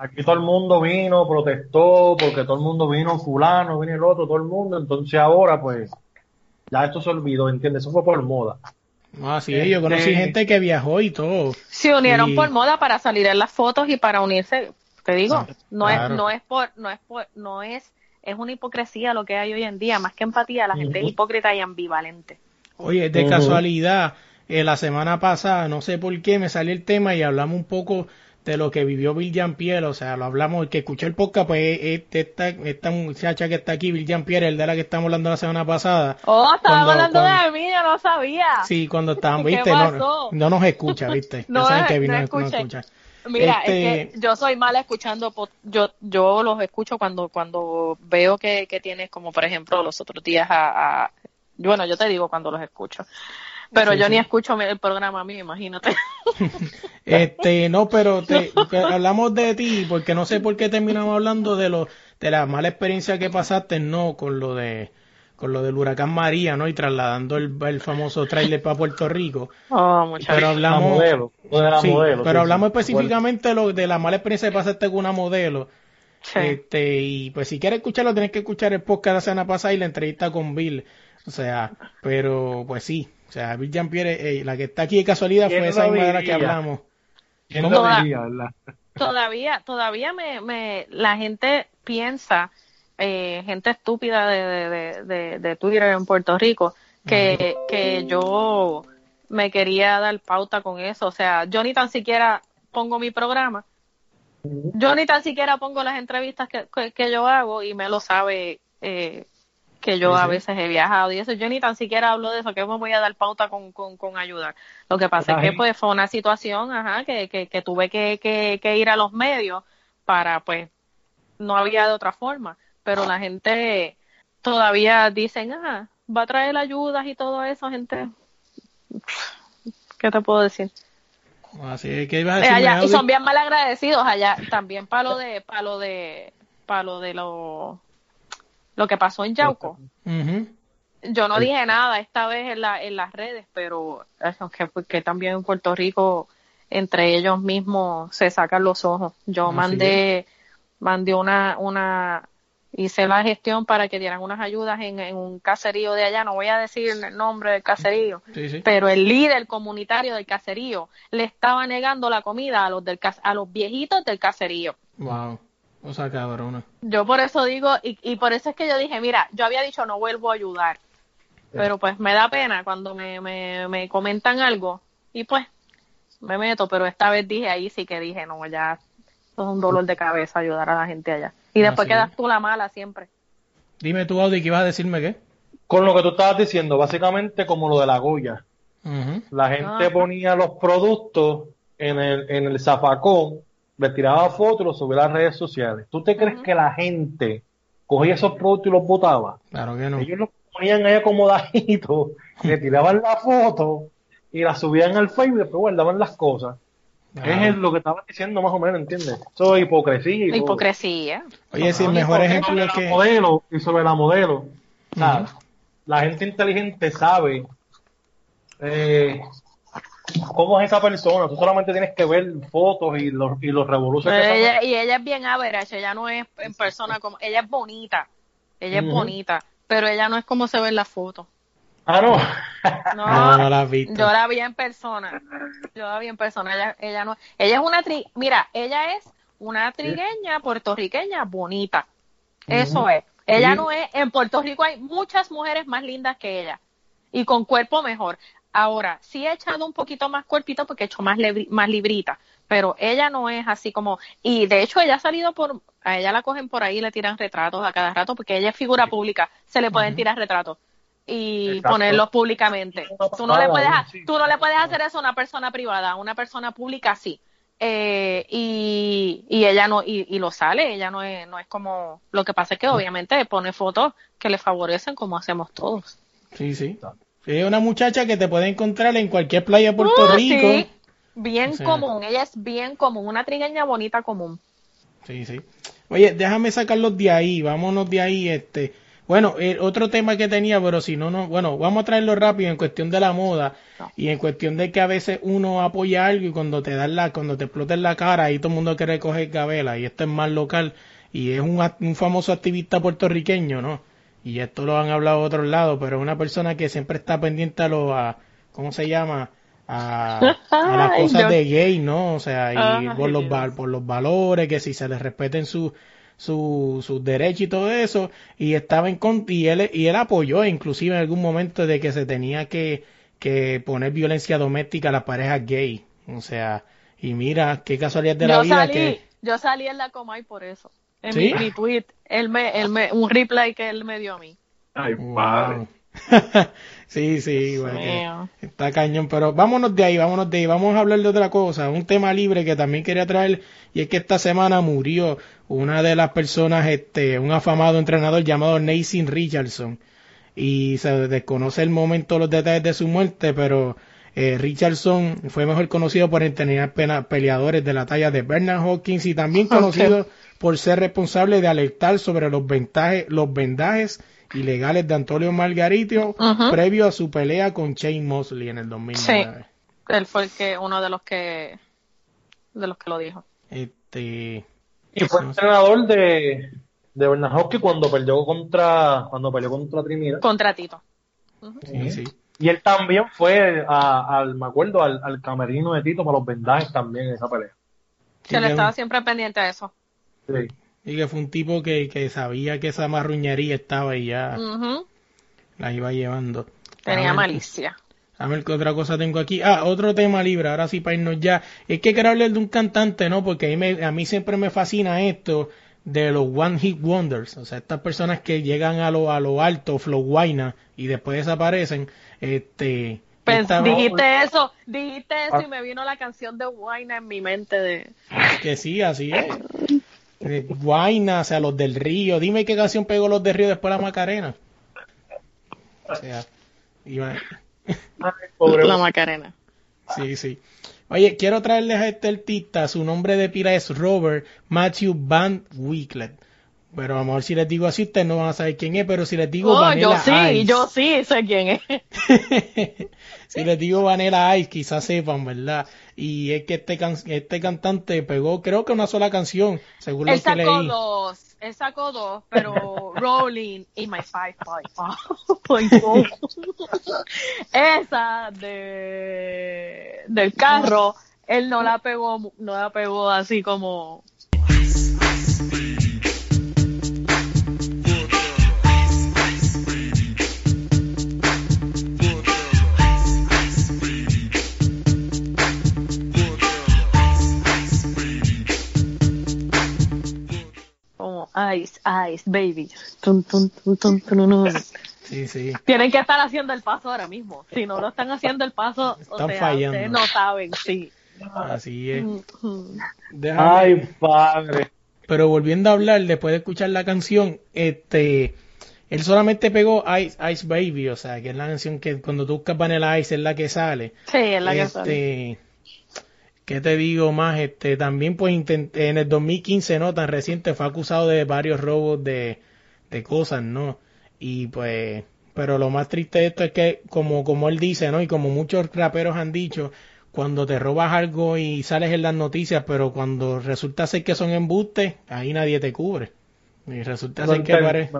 Aquí todo el mundo vino, protestó, porque todo el mundo vino fulano, vino el otro, todo el mundo, entonces ahora pues ya esto se olvidó, ¿entiendes? Eso fue por moda. No, así es. Yo conocí Este- gente que viajó y todo. Se unieron Y- por moda para salir en las fotos y para unirse. Te digo, no Claro. es, no es por, no es por, no es, es una hipocresía lo que hay hoy en día, más que empatía, la gente es hipócrita y ambivalente. Oye, de casualidad, eh, la semana pasada, no sé por qué, me salió el tema y hablamos un poco de lo que vivió Bill Jean-Pierre, o sea, lo hablamos, el que escuchó el podcast, pues es- esta, esta muchacha que está aquí, Bill Jean-Pierre, el de la que estamos hablando la semana pasada. Oh, Cuando- hablando cuando- de no sabía. Sí, cuando estaban, ¿Qué viste, no, no nos escucha, viste. No saben que Bill no escucha. Mira, Este- es que yo soy mala escuchando, yo yo los escucho cuando cuando veo que, que tienes, como por ejemplo los otros días a, a- bueno, yo te digo cuando los escucho, pero Sí, yo sí. ni escucho el programa a mí, imagínate. Este, no, pero te, hablamos de ti porque no sé por qué terminamos hablando de lo de la mala experiencia que pasaste, no, con lo de con lo del huracán María, ¿no? Y trasladando el, el famoso tráiler para Puerto Rico. Oh, muchachos. Pero La hablamos modelo, lo de la sí, modelo. pero sí, hablamos sí. específicamente lo, de la mala experiencia que pasaste con una modelo. Sí. Este, y pues si quieres escucharlo, tienes que escuchar el podcast de la semana pasada y la entrevista con Bill. O sea, pero pues sí. O sea, Bill Jean-Pierre, eh, la que está aquí de casualidad ¿Quién fue esa misma de la que hablamos. ¿Quién ¿Cómo? lo diría, verdad? todavía todavía me, me la gente piensa eh, gente estúpida de, de, de, de- de Twitter en Puerto Rico que, que yo me quería dar pauta con eso. O sea yo ni tan siquiera pongo mi programa. Yo ni tan siquiera pongo las entrevistas que, que, que yo hago y me lo sabe eh, que yo Sí, a veces he viajado y eso. Yo ni tan siquiera hablo de eso que me voy a dar pauta con, con, con ayudar. Lo que pasa es que pues fue una situación ajá que, que, que tuve que, que, que ir a los medios para pues no había de otra forma pero la gente todavía dicen ah va a traer ayudas y todo eso gente qué te puedo decir Así que ibas a eh, allá, y son bien mal agradecidos allá también para lo de para lo de para lo de lo lo que pasó en Yauco. Yo no dije nada esta vez en la en las redes pero eso que que también en Puerto Rico entre ellos mismos se sacan los ojos. Yo Así mandé mandé una una hice la gestión para que dieran unas ayudas en, en un caserío de allá no voy a decir el nombre del caserío Sí, sí. pero el líder comunitario del caserío le estaba negando la comida a los del a los viejitos del caserío. Wow. O sea, cabrona. Yo por eso digo y, y por eso es que yo dije, mira, yo había dicho no vuelvo a ayudar, pero pues me da pena cuando me, me, me comentan algo y pues me meto, pero esta vez dije ahí sí que dije, no, ya es un dolor de cabeza ayudar a la gente allá. Y después Así es. quedas tú la mala siempre. Dime tú, Audi, que ibas a decirme qué. Con lo que tú estabas diciendo, básicamente como lo de la Goya. La gente Ajá. ponía los productos en el, en el zafacón, le tiraba fotos y los subía a las redes sociales. ¿Tú te crees que la gente cogía esos productos y los botaba? Claro que no. Ellos los ponían ahí acomodaditos, le tiraban la foto y la subían al Facebook y después guardaban las cosas. Es lo que estabas diciendo más o menos, ¿entiendes? Eso es hipocresía. y La todo. hipocresía. Oye, sí, el mejor ejemplo sobre es la que... modelo y sobre la modelo. La gente inteligente sabe eh, cómo es esa persona. Tú solamente tienes que ver fotos y los, y los revoluciones ella, y ella es bien average, ella no es en persona como, ella es bonita, ella es bonita, pero ella no es como se ve en la foto. Ah, no. No, No, no la has visto. yo la vi en persona, yo la vi en persona, ella, ella no, ella es una tri, mira, ella es una trigueña puertorriqueña bonita, eso Ujú. es, ella Sí. no es, en Puerto Rico hay muchas mujeres más lindas que ella, y con cuerpo mejor. Ahora, sí he echado un poquito más cuerpito porque he hecho más, más librita, pero ella no es así como, y de hecho ella ha salido por, a ella la cogen por ahí y le tiran retratos a cada rato porque ella es figura pública, se le pueden tirar retratos y Exacto. ponerlos públicamente. Tú no le puedes, tú no le puedes hacer eso a una persona privada, a una persona pública sí. Eh, y, y ella no, y, y lo sale, ella no es, no es como, lo que pasa es que obviamente pone fotos que le favorecen como hacemos todos. Sí, sí. Sí, Es una muchacha que te puede encontrar en cualquier playa de Puerto Uh, Rico. sí. Bien O sea. común, ella es bien común, una trigueña bonita común. Sí, sí. Oye, déjame sacarlos de ahí, vámonos de ahí, este. Bueno, el otro tema que tenía, pero si no, no, bueno, vamos a traerlo rápido en cuestión de la moda No. y en cuestión de que a veces uno apoya algo y cuando te dan la, cuando te explota en la cara, ahí todo el mundo quiere coger gabela y esto es más local y es un, un famoso activista puertorriqueño, ¿no? Y esto lo han hablado a otros lados, pero es una persona que siempre está pendiente a lo, a, ¿cómo se llama? A, a las Ay, cosas de gay, ¿no? O sea, y por los, por los valores, que si se les respeten sus su, sus derechos y todo eso, y estaba en contra, y él, y él apoyó inclusive en algún momento de que se tenía que, que poner violencia doméstica a las parejas gay. O sea, y mira, qué casualidad de la yo vida salí, que... yo salí en la Comay por eso. En ¿Sí? mi, mi tweet, él me, él me, un reply que él me dio a mí. Ay, Wow. padre. sí, sí, bueno, está cañón, pero vámonos de ahí, vámonos de ahí, vamos a hablar de otra cosa, un tema libre que también quería traer, y es que esta semana murió una de las personas, este, un afamado entrenador llamado Nathan Richardson, y se desconoce el momento, los detalles de su muerte, pero eh, Richardson fue mejor conocido por entrenar peleadores de la talla de Bernard Hawkins y también conocido por ser responsable de alertar sobre los, los vendajes ilegales de Antonio Margarito Ujú. previo a su pelea con Shane Mosley en el 2009. Él fue el que, uno de los que, de los que lo dijo. Este, Y fue entrenador de, de Bernard Hopkins cuando perdió contra, cuando peleó contra Trinidad. Contra Tito. sí, sí. Y él también fue a- al, me acuerdo, al, al camerino de Tito para los vendajes también en esa pelea. Sí, Se le estaba siempre pendiente a eso. Sí. Y que fue un tipo que, que sabía que esa marruñería estaba y ya la iba llevando. Tenía A ver, malicia. A ver qué otra cosa tengo aquí. Ah, otro tema libre, ahora sí para irnos ya. Es que quiero hablar de un cantante, ¿no? Porque a mí, me- a mí siempre me fascina esto de los One Hit Wonders. O sea, estas personas que llegan a lo, a lo alto, flow guayna, y después desaparecen. Este. Esta- dijiste eso, dijiste eso Ah. y me vino la canción de Wine en mi mente de... Que sí, así es. Eh, Guayna, o sea, los del Río. Dime qué canción pegó los del Río después de la Macarena. O sea, iba- Ay, pobre. La Macarena. Sí, sí. Oye, quiero traerles a este artista. Su nombre de pila es Robert Matthew Van Wicklet. Pero a ver si les digo así, ustedes no van a saber quién es, pero si les digo Oh, Vanilla yo sí, Ice. yo sí sé quién es. si les digo Vanilla Ice, quizás sepan, ¿verdad? Y es que este, can- este cantante pegó, creo que una sola canción, según Él lo que sacó leí. dos, él sacó dos, pero Rolling y My Five Point Five. Esa de del carro, él no la pegó, no la pegó así como como Ice, Ice, Baby. Tun, tun, tun, tun, tun, tun. Sí, sí. Tienen que estar haciendo el paso ahora mismo. Si no lo están haciendo el paso, o Están sea, fallando. ustedes no saben, sí. Así es. Ujú. Déjame- Ay, padre. Pero volviendo a hablar, después de escuchar la canción, este, él solamente pegó Ice, Ice Baby, o sea, que es la canción que cuando tú buscas Vanilla Ice es la que sale. Sí, es la que sale. ¿Qué te digo más? Este, también pues intent- en el 2015, no tan reciente, fue acusado de varios robos de, de cosas, ¿no? Y pues, pero lo más triste de esto es que, como, como él dice, ¿no? Y como muchos raperos han dicho, cuando te robas algo y sales en las noticias, pero cuando resulta ser que son embustes, ahí nadie te cubre. Y resulta ser que parece...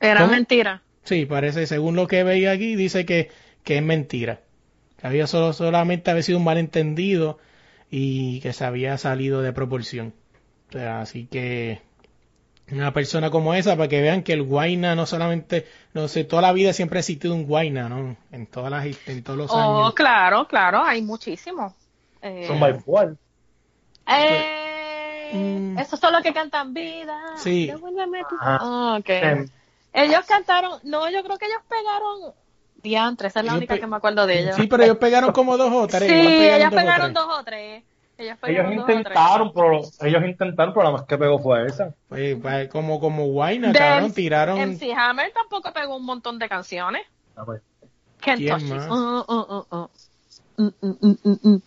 Era ¿Cómo? mentira. Sí, parece, según lo que veía aquí, dice que, que es mentira. Que había solo, solamente había sido un malentendido y que se había salido de proporción. O sea, así que una persona como esa, para que vean que el guayna no solamente, no sé, toda la vida siempre ha existido un guayna, ¿no? En todas las, en todos los Oh, años. claro, claro, hay muchísimos. Eh, Son by four. eh, Mm. Esos son los que cantan vida. Sí. devuélveme tu- Ajá. Ah, ok. Em, Ellos cantaron, no, yo creo que ellos pegaron diantre, esa es la Ellos única que me acuerdo de ellos. Sí, pero ellos pegaron como dos o tres. Sí, igual pegaron dos o tres. Ellos ellos intentaron, pero ellos intentaron, pero la más que pegó fue esa. Pues, pues, como, como guayna, cabrón, MC tiraron. MC Hammer tampoco pegó un montón de canciones. Ah, pues. Uh, uh, uh, uh. Mm, mm, mm, mm, mm.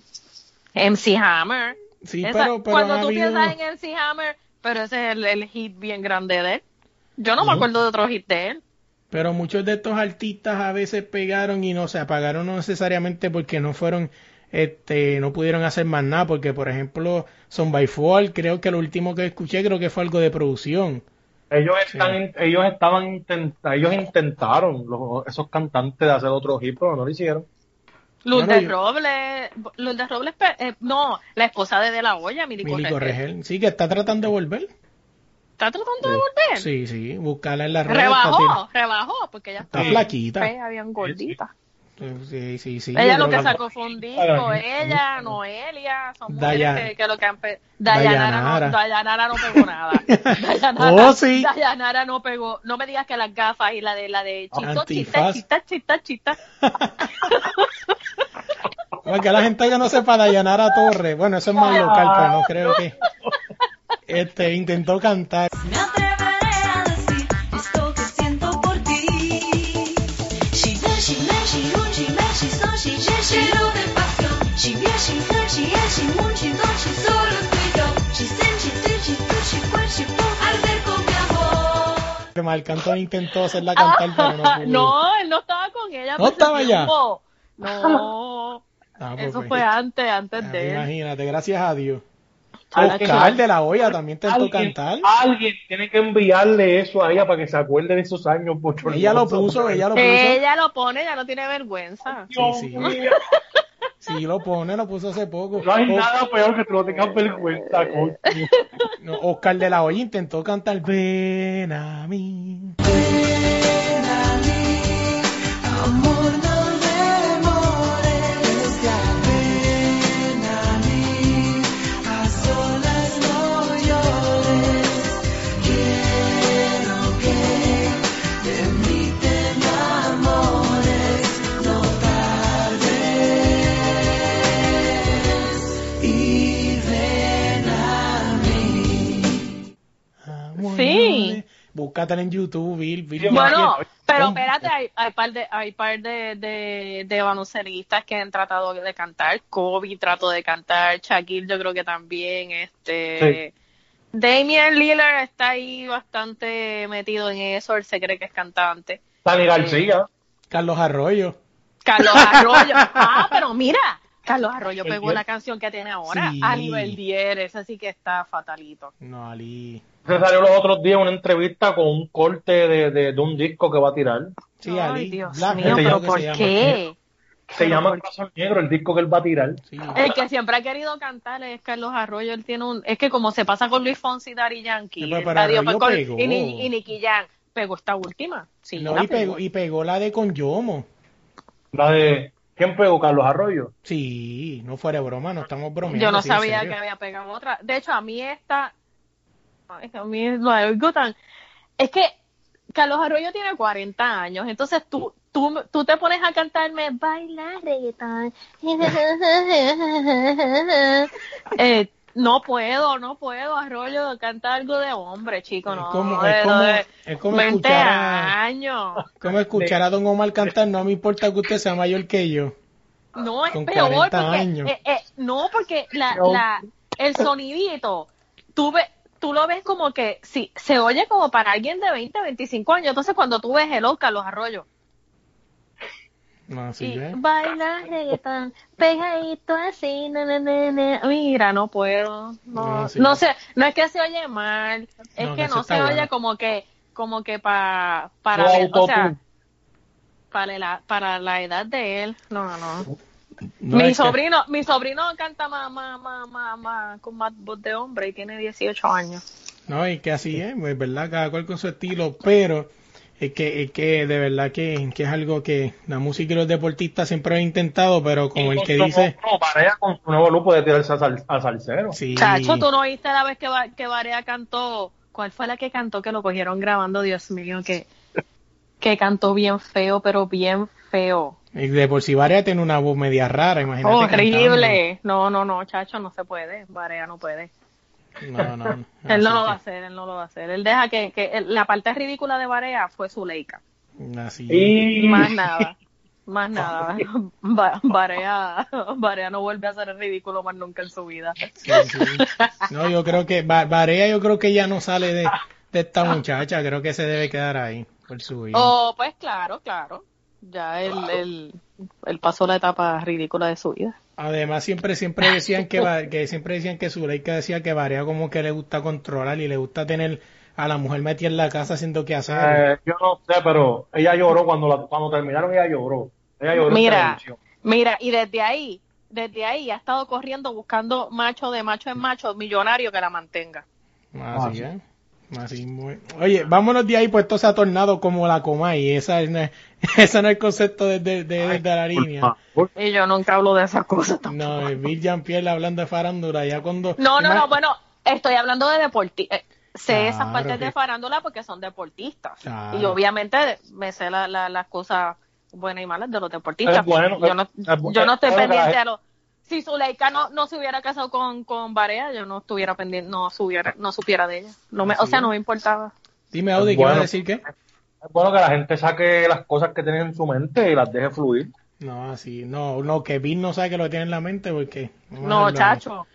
MC Hammer. Sí, Esa- pero, pero cuando tú habido- piensas en MC Hammer, pero ese es el, el hit bien grande de él. Yo no me Ujú. acuerdo de otro hit de él. Pero muchos de estos artistas a veces pegaron y no se apagaron no necesariamente porque no fueron, este, no pudieron hacer más nada, porque por ejemplo, Son by Fall, creo que lo último que escuché creo que fue algo de producción. Ellos están, ellos estaban intenta, ellos intentaron los, esos cantantes de hacer otro hip, pero no lo hicieron. Luz Bueno, de yo- Robles, Luz de Robles, eh, no, la esposa de De La Hoya, Mili Mili Corregel. Corregel. Sí, que está tratando de volver. ¿Está tratando de volver? Sí, sí, buscarla en para tirar- Rebajó, rebajó, porque ella Está está flaquita. fea, bien gordita. Sí, sí, sí. ella lo que sacó fue un disco, ella, Noelia, son mujeres que, que lo que han pe- Dayanara Dayanara. no, Dayanara no pegó nada. Dayanara, Oh, sí. Dayanara no pegó, no me digas que las gafas y la de la de chito, chita, chita, chita, chita. Para que la gente que no sepa Dayanara Torres, bueno, eso es más local, pero no creo que. Este, intentó cantar. Intentó hacerla cantar, pero no pudo. no, él no estaba con ella. ¿No estaba ya? No, Ah, pues, eso pues. fue antes, antes Ah, de él. Imagínate, gracias a Dios. Oscar de la olla también intentó Alguien, cantar. alguien tiene que enviarle eso a ella para que se acuerde de esos años bochornosos. Ella lo puso, ella lo puso. Ella lo pone, ella no tiene vergüenza. Dios Sí, sí. mío, Sí, lo pone, lo puso hace poco. No hay nada peor que tú no tengas vergüenza, coño. no, Oscar de la olla intentó cantar Ven a mí. Ven a mí, amor, Sí. Búscatela en YouTube, Bill. Bill Sí, Bueno, pero espérate, hay, hay par de, hay par de, de, de baloncelistas que han tratado de cantar. Kobe trató de cantar, Shaquille yo creo que también, este... Damian Lillard está ahí bastante metido en eso, él se cree que es cantante. Tani García. Carlos Arroyo. Carlos Arroyo, ah, pero mira, Carlos Arroyo pegó la canción que tiene ahora, Sí. a nivel 10, ese sí que está fatalito. No, Ali. Se salió los otros días una entrevista con un corte de, de, de un disco que va a tirar. Sí, Ay, Ali. Dios Black, mío, pero ¿por se llama. qué? Se llama por- Corazón Negro, el disco que él va a tirar. Sí. El que siempre ha querido cantar es Carlos Arroyo. Él tiene un. Es que como se pasa con Luis Fonsi y Daddy Yankee. Sí, pero- con- pegó. y, y Nicky Jam pegó esta última. Sí, No, la y, pegó, y pegó la de con Yomo. La de. ¿Quién pegó? Carlos Arroyo. Sí, no fuera broma, no estamos bromeando. Yo no sabía que había pegado otra. De hecho, a mí esta. Ay, A mí lo oigo tan. Es que Carlos Arroyo tiene 40 años. Entonces tú, tú, tú te pones a cantarme Baila reggaetón. eh, no puedo, no puedo, Arroyo, canta algo de hombre, chico, no. Es como- es como- es como 20 escuchar a- años. Como escuchar a Don Omar cantar, no me importa que usted sea mayor que yo. No, es Con peor 40 porque, años. eh, eh, no, porque la, No. la, el sonidito, tú, ve, tú lo ves como que, sí, se oye como para alguien de 20, 25 años. Entonces cuando tú ves el Oscar, los arroyos, No, así y es. baila reggaetón, pegadito así, na, na, na, na. mira, no puedo, no, No, sí. no sé, no es que se oye mal, es No, que no se oye bueno. como que, como que pa, para, o sea, para la, para la edad de él, no, no. No, mi es que- sobrino, mi sobrino canta más, más, más, más, más, con más voz de hombre y tiene 18 años. No, y que así es, pues, verdad, cada cual con su estilo, pero es que, es que de verdad que, que es algo que la música y los deportistas siempre han intentado, pero como el que No, dice, No, Barea con su nuevo look puede tirarse a, sal- a salsero. sí, Chacho, tú no oíste la vez que, que Varea cantó, ¿cuál fue la que cantó que lo cogieron grabando? Dios mío, que, que cantó bien feo, pero bien feo. y de por si Varea tiene una voz media rara, imagínate. Horrible. No, no, no, chacho, no se puede. Varea no puede. cantando. No, no. Él no así lo va a hacer, él no lo va a hacer. Él deja que, que la parte ridícula de Varea fue su leica. Así Y Más nada. Más nada. Va- Varea, Varea no vuelve a el ridículo más nunca en su vida. Sí, sí. No, yo creo que Va- Varea, yo creo que ya no sale de, de esta muchacha, creo que se debe quedar ahí por su vida. Oh, pues claro, claro. Ya él, él, él pasó la etapa ridícula de su vida. Además siempre siempre decían que, que siempre decían que Zuleika decía que Varea como que le gusta controlar y le gusta tener a la mujer metida en la casa haciendo que hacer. eh, yo no sé, pero ella lloró cuando la, cuando terminaron, ella lloró. Ella lloró Mira, mira, y desde ahí, desde ahí ha estado corriendo buscando macho de macho en macho, millonario que la mantenga. Así sí. es. Así muy- Oye, vámonos de ahí, pues esto se ha tornado como la coma y esa es, Ese no es el concepto desde de, de- desde la línea. Y yo nunca hablo de esas cosas tampoco. No, Bill Jean-Pierre hablando de farándula, ya cuando... No, no, no, bueno, estoy hablando de deportistas. sé esas partes que- de farándula porque son deportistas. Claro. Y obviamente me sé la- la- las cosas buenas y malas de los deportistas. Bueno, yo, no, es- es bu- yo no estoy es pendiente gente- a los... Si Zuleika no, no se hubiera casado con, con Barea, yo no estuviera pendiente, no, supiera, no supiera de ella. No me, o sea, no me importaba. Dime, Audi, ¿qué vas a decir qué? Es bueno que la gente saque las cosas que tiene en su mente y las deje fluir. No, así, no, no, que Bill no sabe que lo tiene en la mente porque... No, chacho.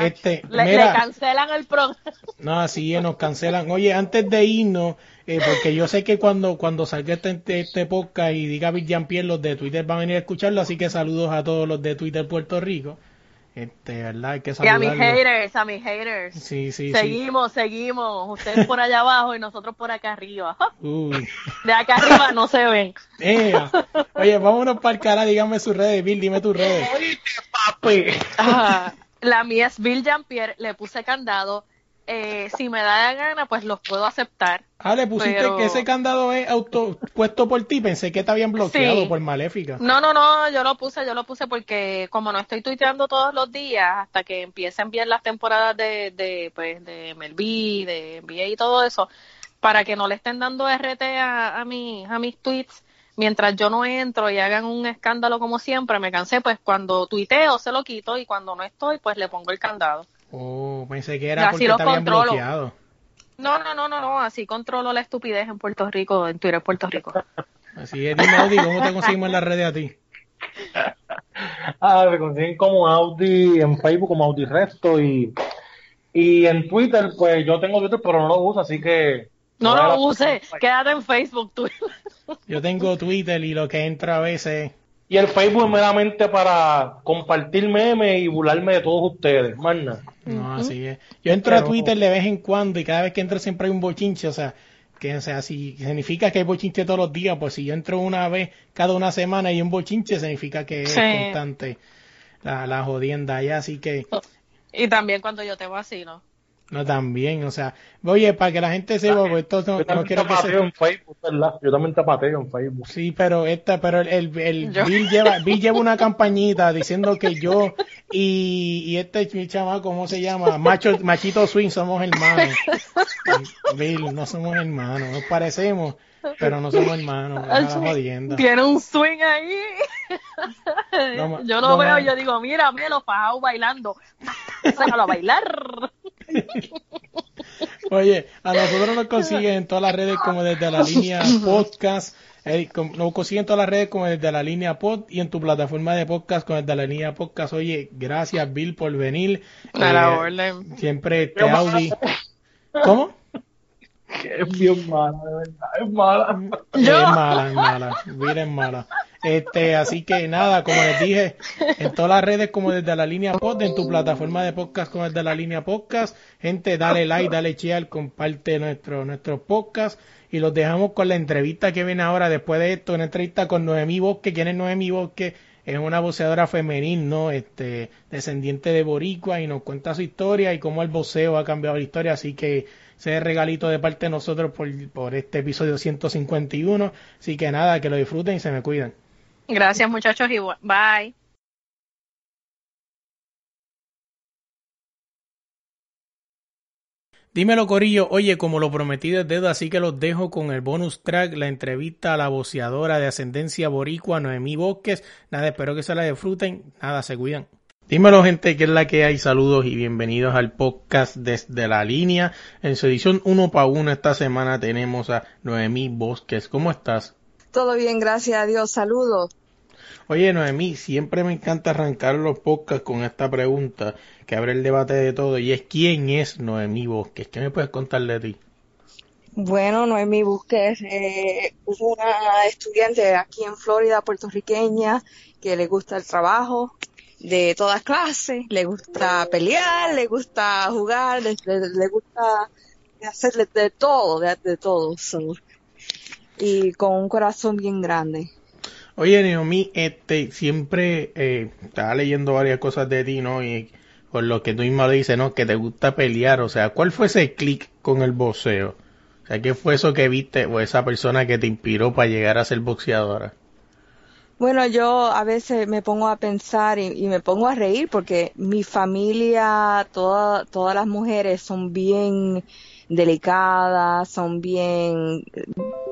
Este, le, mira. le cancelan el programa. No, así es, nos cancelan. Oye, antes de irnos, eh, porque yo sé que cuando, cuando salga este, este, este podcast y diga Bill Jean-Pierre, los de Twitter van a venir a escucharlo, así que saludos a todos los de Twitter Puerto Rico. Este, ¿verdad? Hay que Y a mis haters, a mis haters. Sí, sí, sí. seguimos, seguimos. Ustedes por allá abajo y nosotros por acá arriba. Uy. De acá arriba no se ven. Eh, oye, vámonos para el cara, dígame sus redes, Bill, dime tus redes. Papi. Ajá. La mía es Bill Jean-Pierre, le puse candado. Eh, si me da la gana, pues los puedo aceptar. Ah, le pusiste Pero- que ese candado es auto puesto por ti, pensé que te habían bloqueado Sí. por maléfica. No, no, no, yo lo puse, yo lo puse porque como no estoy tuiteando todos los días hasta que empiecen bien las temporadas de, de pues, de MLB, de NBA y todo eso, para que no le estén dando RT a, a, mi, a mis tweets, mientras yo no entro y hagan un escándalo como siempre, me cansé, pues cuando tuiteo se lo quito y cuando no estoy, pues le pongo el candado. Oh, pensé que era porque te habían controlo. bloqueado. No, no, no, no, no, así controlo la estupidez en Puerto Rico, en Twitter Puerto Rico. Así es, dime, Audi, ¿cómo te conseguimos en las redes a ti? Ah, me consiguen como Audi en Facebook, como Audi Resto y, y en Twitter, pues yo tengo Twitter, pero no lo uso, así que. No lo use, quédate en Facebook tú. Yo tengo Twitter y lo que entra a veces. Y el Facebook es meramente para compartir memes y burlarme de todos ustedes, más nada. No, así es. Yo entro a Twitter de vez en cuando y cada vez que entro siempre hay un bochinche, o sea, que o sea, si significa que hay bochinche todos los días, pues si yo entro una vez cada una semana y hay un bochinche, significa que es Sí. constante la, la jodienda allá, así que Y también cuando yo te vacilo. No también, o sea, oye, para que la gente sepa, pues esto no, Yo no quiero que se... en Facebook, ¿verdad? Yo también te pateo en Facebook. Sí, pero esta, pero el, el, el Yo- Bill lleva, Bill lleva una campañita diciendo que yo y, y este mi chamaco, ¿cómo se llama? Macho, machito swing somos hermanos. Bill, no somos hermanos, nos parecemos, pero no somos hermanos, jodiendo. Tiene un swing ahí. No yo lo no veo ma- y yo digo, mira, mira los fajados bailando. Sácalo a bailar. Oye, a nosotros nos consiguen en todas las redes como desde la línea podcast. eh, nos consiguen en todas las redes como desde la línea pod y en tu plataforma de podcast como desde la línea podcast. Oye, gracias Bill por venir. A la Eh, orden. Siempre este Audi. ¿Cómo? Es bien mala, de verdad, es mala. Es mala, es mala. Bill es mala. Este, así que nada, como les dije, en todas las redes como desde la línea pod, en tu plataforma de podcast como desde la línea podcast. Gente, dale like, dale share, comparte nuestro, nuestro podcast. Y los dejamos con la entrevista que viene ahora después de esto, una entrevista con Noemí Bosque. ¿Quién es Noemí Bosque? Es una boxeadora femenil, ¿no? Este, descendiente de Boricua y nos cuenta su historia y cómo el boxeo ha cambiado la historia. Así que ese es regalito de parte de nosotros por, por este episodio 151. Así que nada, que lo disfruten y se me cuidan. Gracias muchachos y bye. Dímelo, Corillo. Oye, como lo prometí desde dedo, así que los dejo con el bonus track, la entrevista a la boceadora de ascendencia boricua, Noemí Bosques. Nada, espero que se la disfruten. Nada, se cuidan. Dímelo, gente, que es la que hay. Saludos y bienvenidos al podcast desde la línea. En su edición uno para uno esta semana tenemos a Noemí Bosques. ¿Cómo estás? Todo bien, gracias a Dios. Saludos. Oye, Noemí, siempre me encanta arrancar los podcasts con esta pregunta que abre el debate de todo y es ¿quién es Noemí Bosques? ¿Qué me puedes contar de ti? Bueno, Noemí Busquets eh, es una estudiante aquí en Florida, puertorriqueña, que le gusta el trabajo de todas clases, le gusta pelear, le gusta jugar, le, le- gusta hacerle de todo, de, todo. Y con un corazón bien grande. Oye, Naomi, este, siempre eh, estaba leyendo varias cosas de ti, ¿no? Y por lo que tú misma dices, ¿no? Que te gusta pelear, o sea, ¿cuál fue ese clic con el boxeo? O sea, ¿qué fue eso que viste o esa persona que te inspiró para llegar a ser boxeadora? Bueno, yo a veces me pongo a pensar y, me pongo a reír porque mi familia, toda- todas las mujeres son bien delicadas, son bien,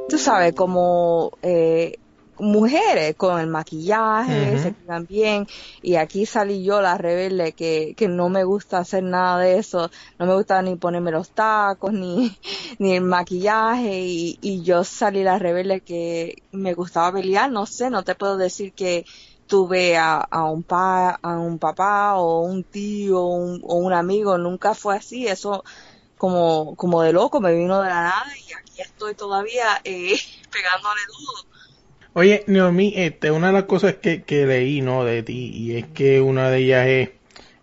tú sabes, como eh, mujeres con el maquillaje, se cuidan bien. Y aquí salí yo la rebelde que, que no me gusta hacer nada de eso, no me gusta ni ponerme los tacos ni, ni el maquillaje. Y, y yo salí la rebelde que me gustaba pelear, no sé, no te puedo decir que tuve a, a un pa, a un papá o un tío un- o un amigo, nunca fue así, eso como, como de loco me vino de la nada. Y aquí estoy todavía eh, pegándole duro. Oye, Naomi, este, una de las cosas que, que leí, ¿no? De ti, y es que una de ellas es,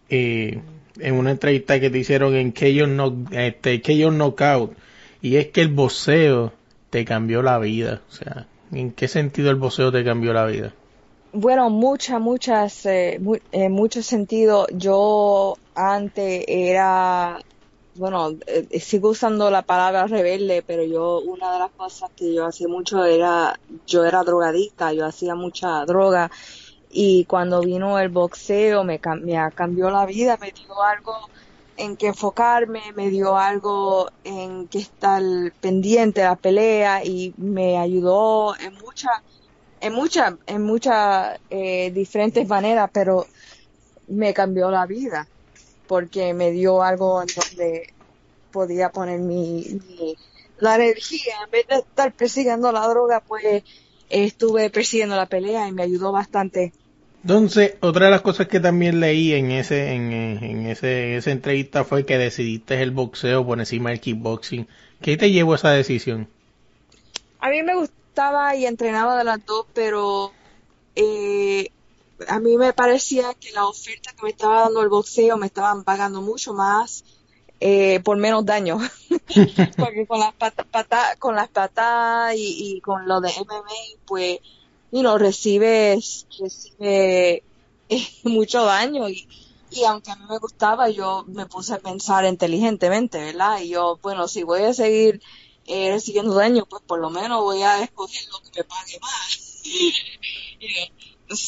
eh, en una entrevista que te hicieron en KO, Knock, este, KO Knockout, y es que el boxeo te cambió la vida. O sea, ¿en qué sentido el boxeo te cambió la vida? Bueno, muchas, muchas, eh, en muchos sentidos, yo antes era, bueno, eh, sigo usando la palabra rebelde, pero yo, una de las cosas que yo hacía mucho era, yo era drogadicta, yo hacía mucha droga, y cuando vino el boxeo me, me cambió la vida, me dio algo en que enfocarme, me dio algo en que estar pendiente de la pelea y me ayudó en muchas en muchas en muchas eh, diferentes maneras, pero me cambió la vida porque me dio algo en donde podía poner mi, mi- la energía en vez de estar persiguiendo la droga, pues estuve persiguiendo la pelea y me ayudó bastante. Entonces, otra de las cosas que también leí en ese, en, eh, en ese, esa entrevista fue que decidiste el boxeo por encima del kickboxing. ¿Qué te llevó a esa decisión? A mí me gustaba y entrenaba de las dos, pero eh, a mí me parecía que la oferta que me estaba dando el boxeo me estaban pagando mucho más eh, por menos daño. Porque con las pata- pata- con las patadas y, y con lo de MMA, pues, y no recibes, recibe mucho daño y, y aunque a mí me gustaba, yo me puse a pensar inteligentemente, ¿verdad? Y yo, bueno, si voy a seguir eh, recibiendo daño, pues por lo menos voy a escoger lo que me pague.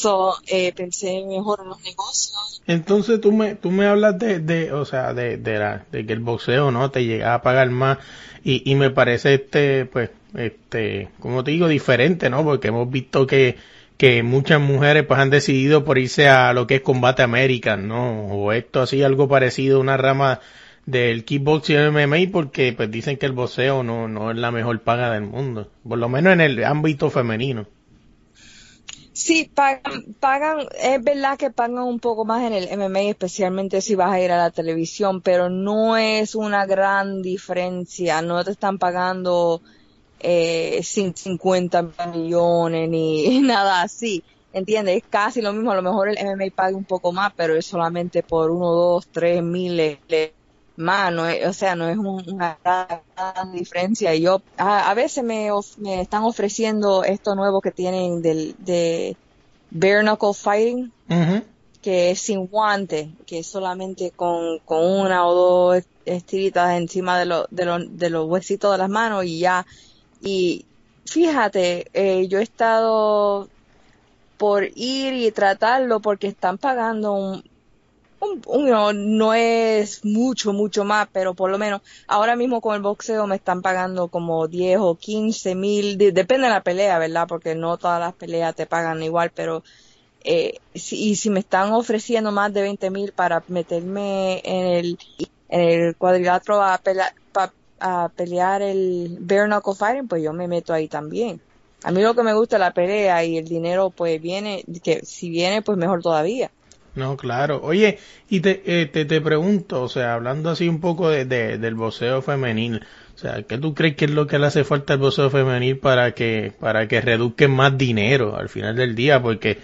So, eh, pensé mejor los negocios. Entonces tú me, tú me hablas de, de o sea, de, de, la, de que el boxeo no te llega a pagar más y, y me parece este, pues, este, como te digo, diferente, ¿no? Porque hemos visto que, que muchas mujeres pues han decidido por irse a lo que es combate American, ¿no? O esto así, algo parecido, una rama del kickboxing MMA porque pues dicen que el boxeo no, no es la mejor paga del mundo, por lo menos en el ámbito femenino. Sí, pagan, pagan, es verdad que pagan un poco más en el MMA, especialmente si vas a ir a la televisión, pero no es una gran diferencia, no te están pagando eh, cin- 50 millones ni nada así, ¿entiendes? Es casi lo mismo, a lo mejor el MMA paga un poco más, pero es solamente por uno, dos, tres miles más, no es- o sea, no es un- una gran, diferencia. Y yo, a, a veces me, of- me están ofreciendo esto nuevo que tienen del, de bare knuckle fighting, que es sin guante, que es solamente con, con una o dos estiritas encima de, lo- de, lo- de los huesitos de las manos y ya. Y fíjate, eh, yo he estado por ir y tratarlo porque están pagando un, un- un- no, es mucho, mucho más, pero por lo menos ahora mismo con el boxeo me están pagando como 10 o 15 mil, de- depende de la pelea, ¿verdad? Porque no todas las peleas te pagan igual, pero eh, si, y si me están ofreciendo más de 20 mil para meterme en el, en el cuadrilátero a pelear, pa- a pelear el bare knuckle fighting, pues yo me meto ahí también. A mí lo que me gusta es la pelea y el dinero pues viene, que si viene pues mejor todavía. No, claro. Oye, y te, eh, te, te pregunto, o sea, hablando así un poco de, de- del boxeo femenil, o sea, ¿qué tú crees que es lo que le hace falta al boxeo femenil para que, para que reduzcan más dinero al final del día? Porque,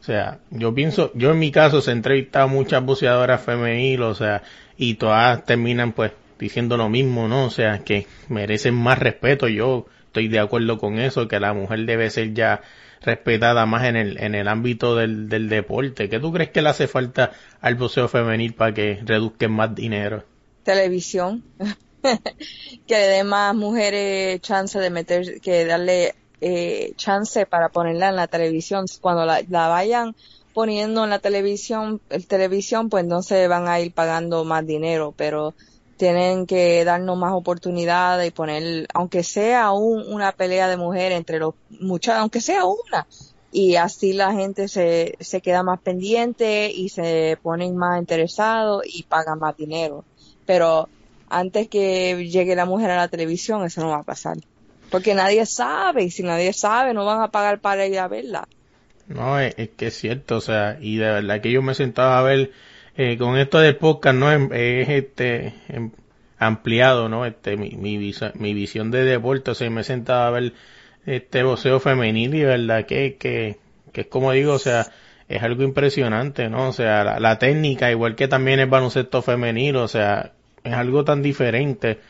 o sea, yo pienso, yo en mi caso se he entrevistado a muchas boxeadoras femeniles, o sea, y todas terminan pues diciendo lo mismo, ¿no? O sea, que merecen más respeto. Yo estoy de acuerdo con eso, que la mujer debe ser ya respetada más en el, en el ámbito del, del deporte. ¿Qué tú crees que le hace falta al boxeo femenil para que reduzcan más dinero? Televisión. que le dé más mujeres chance de meter, que darle eh, chance para ponerla en la televisión. Cuando la, la vayan poniendo en la televisión, el televisión, pues entonces van a ir pagando más dinero, pero tienen que darnos más oportunidades y poner, aunque sea un- una pelea de mujeres entre los muchachos, aunque sea una, y así la gente se, se queda más pendiente y se ponen más interesados y pagan más dinero. Pero antes que llegue la mujer a la televisión, eso no va a pasar. Porque nadie sabe, y si nadie sabe, no van a pagar para ir a verla. No, es, es que es cierto, o sea, y de verdad que yo me sentaba a ver eh, con esto del podcast, ¿no? Em- Es, este em- ampliado, ¿no? Este, mi, mi, visión de deporte, o sea, me sentaba a ver este boxeo femenil y verdad que, que, que es como digo, o sea, es algo impresionante, ¿no? O sea, la, la técnica, igual que también el baloncesto femenil, o sea, es algo tan diferente.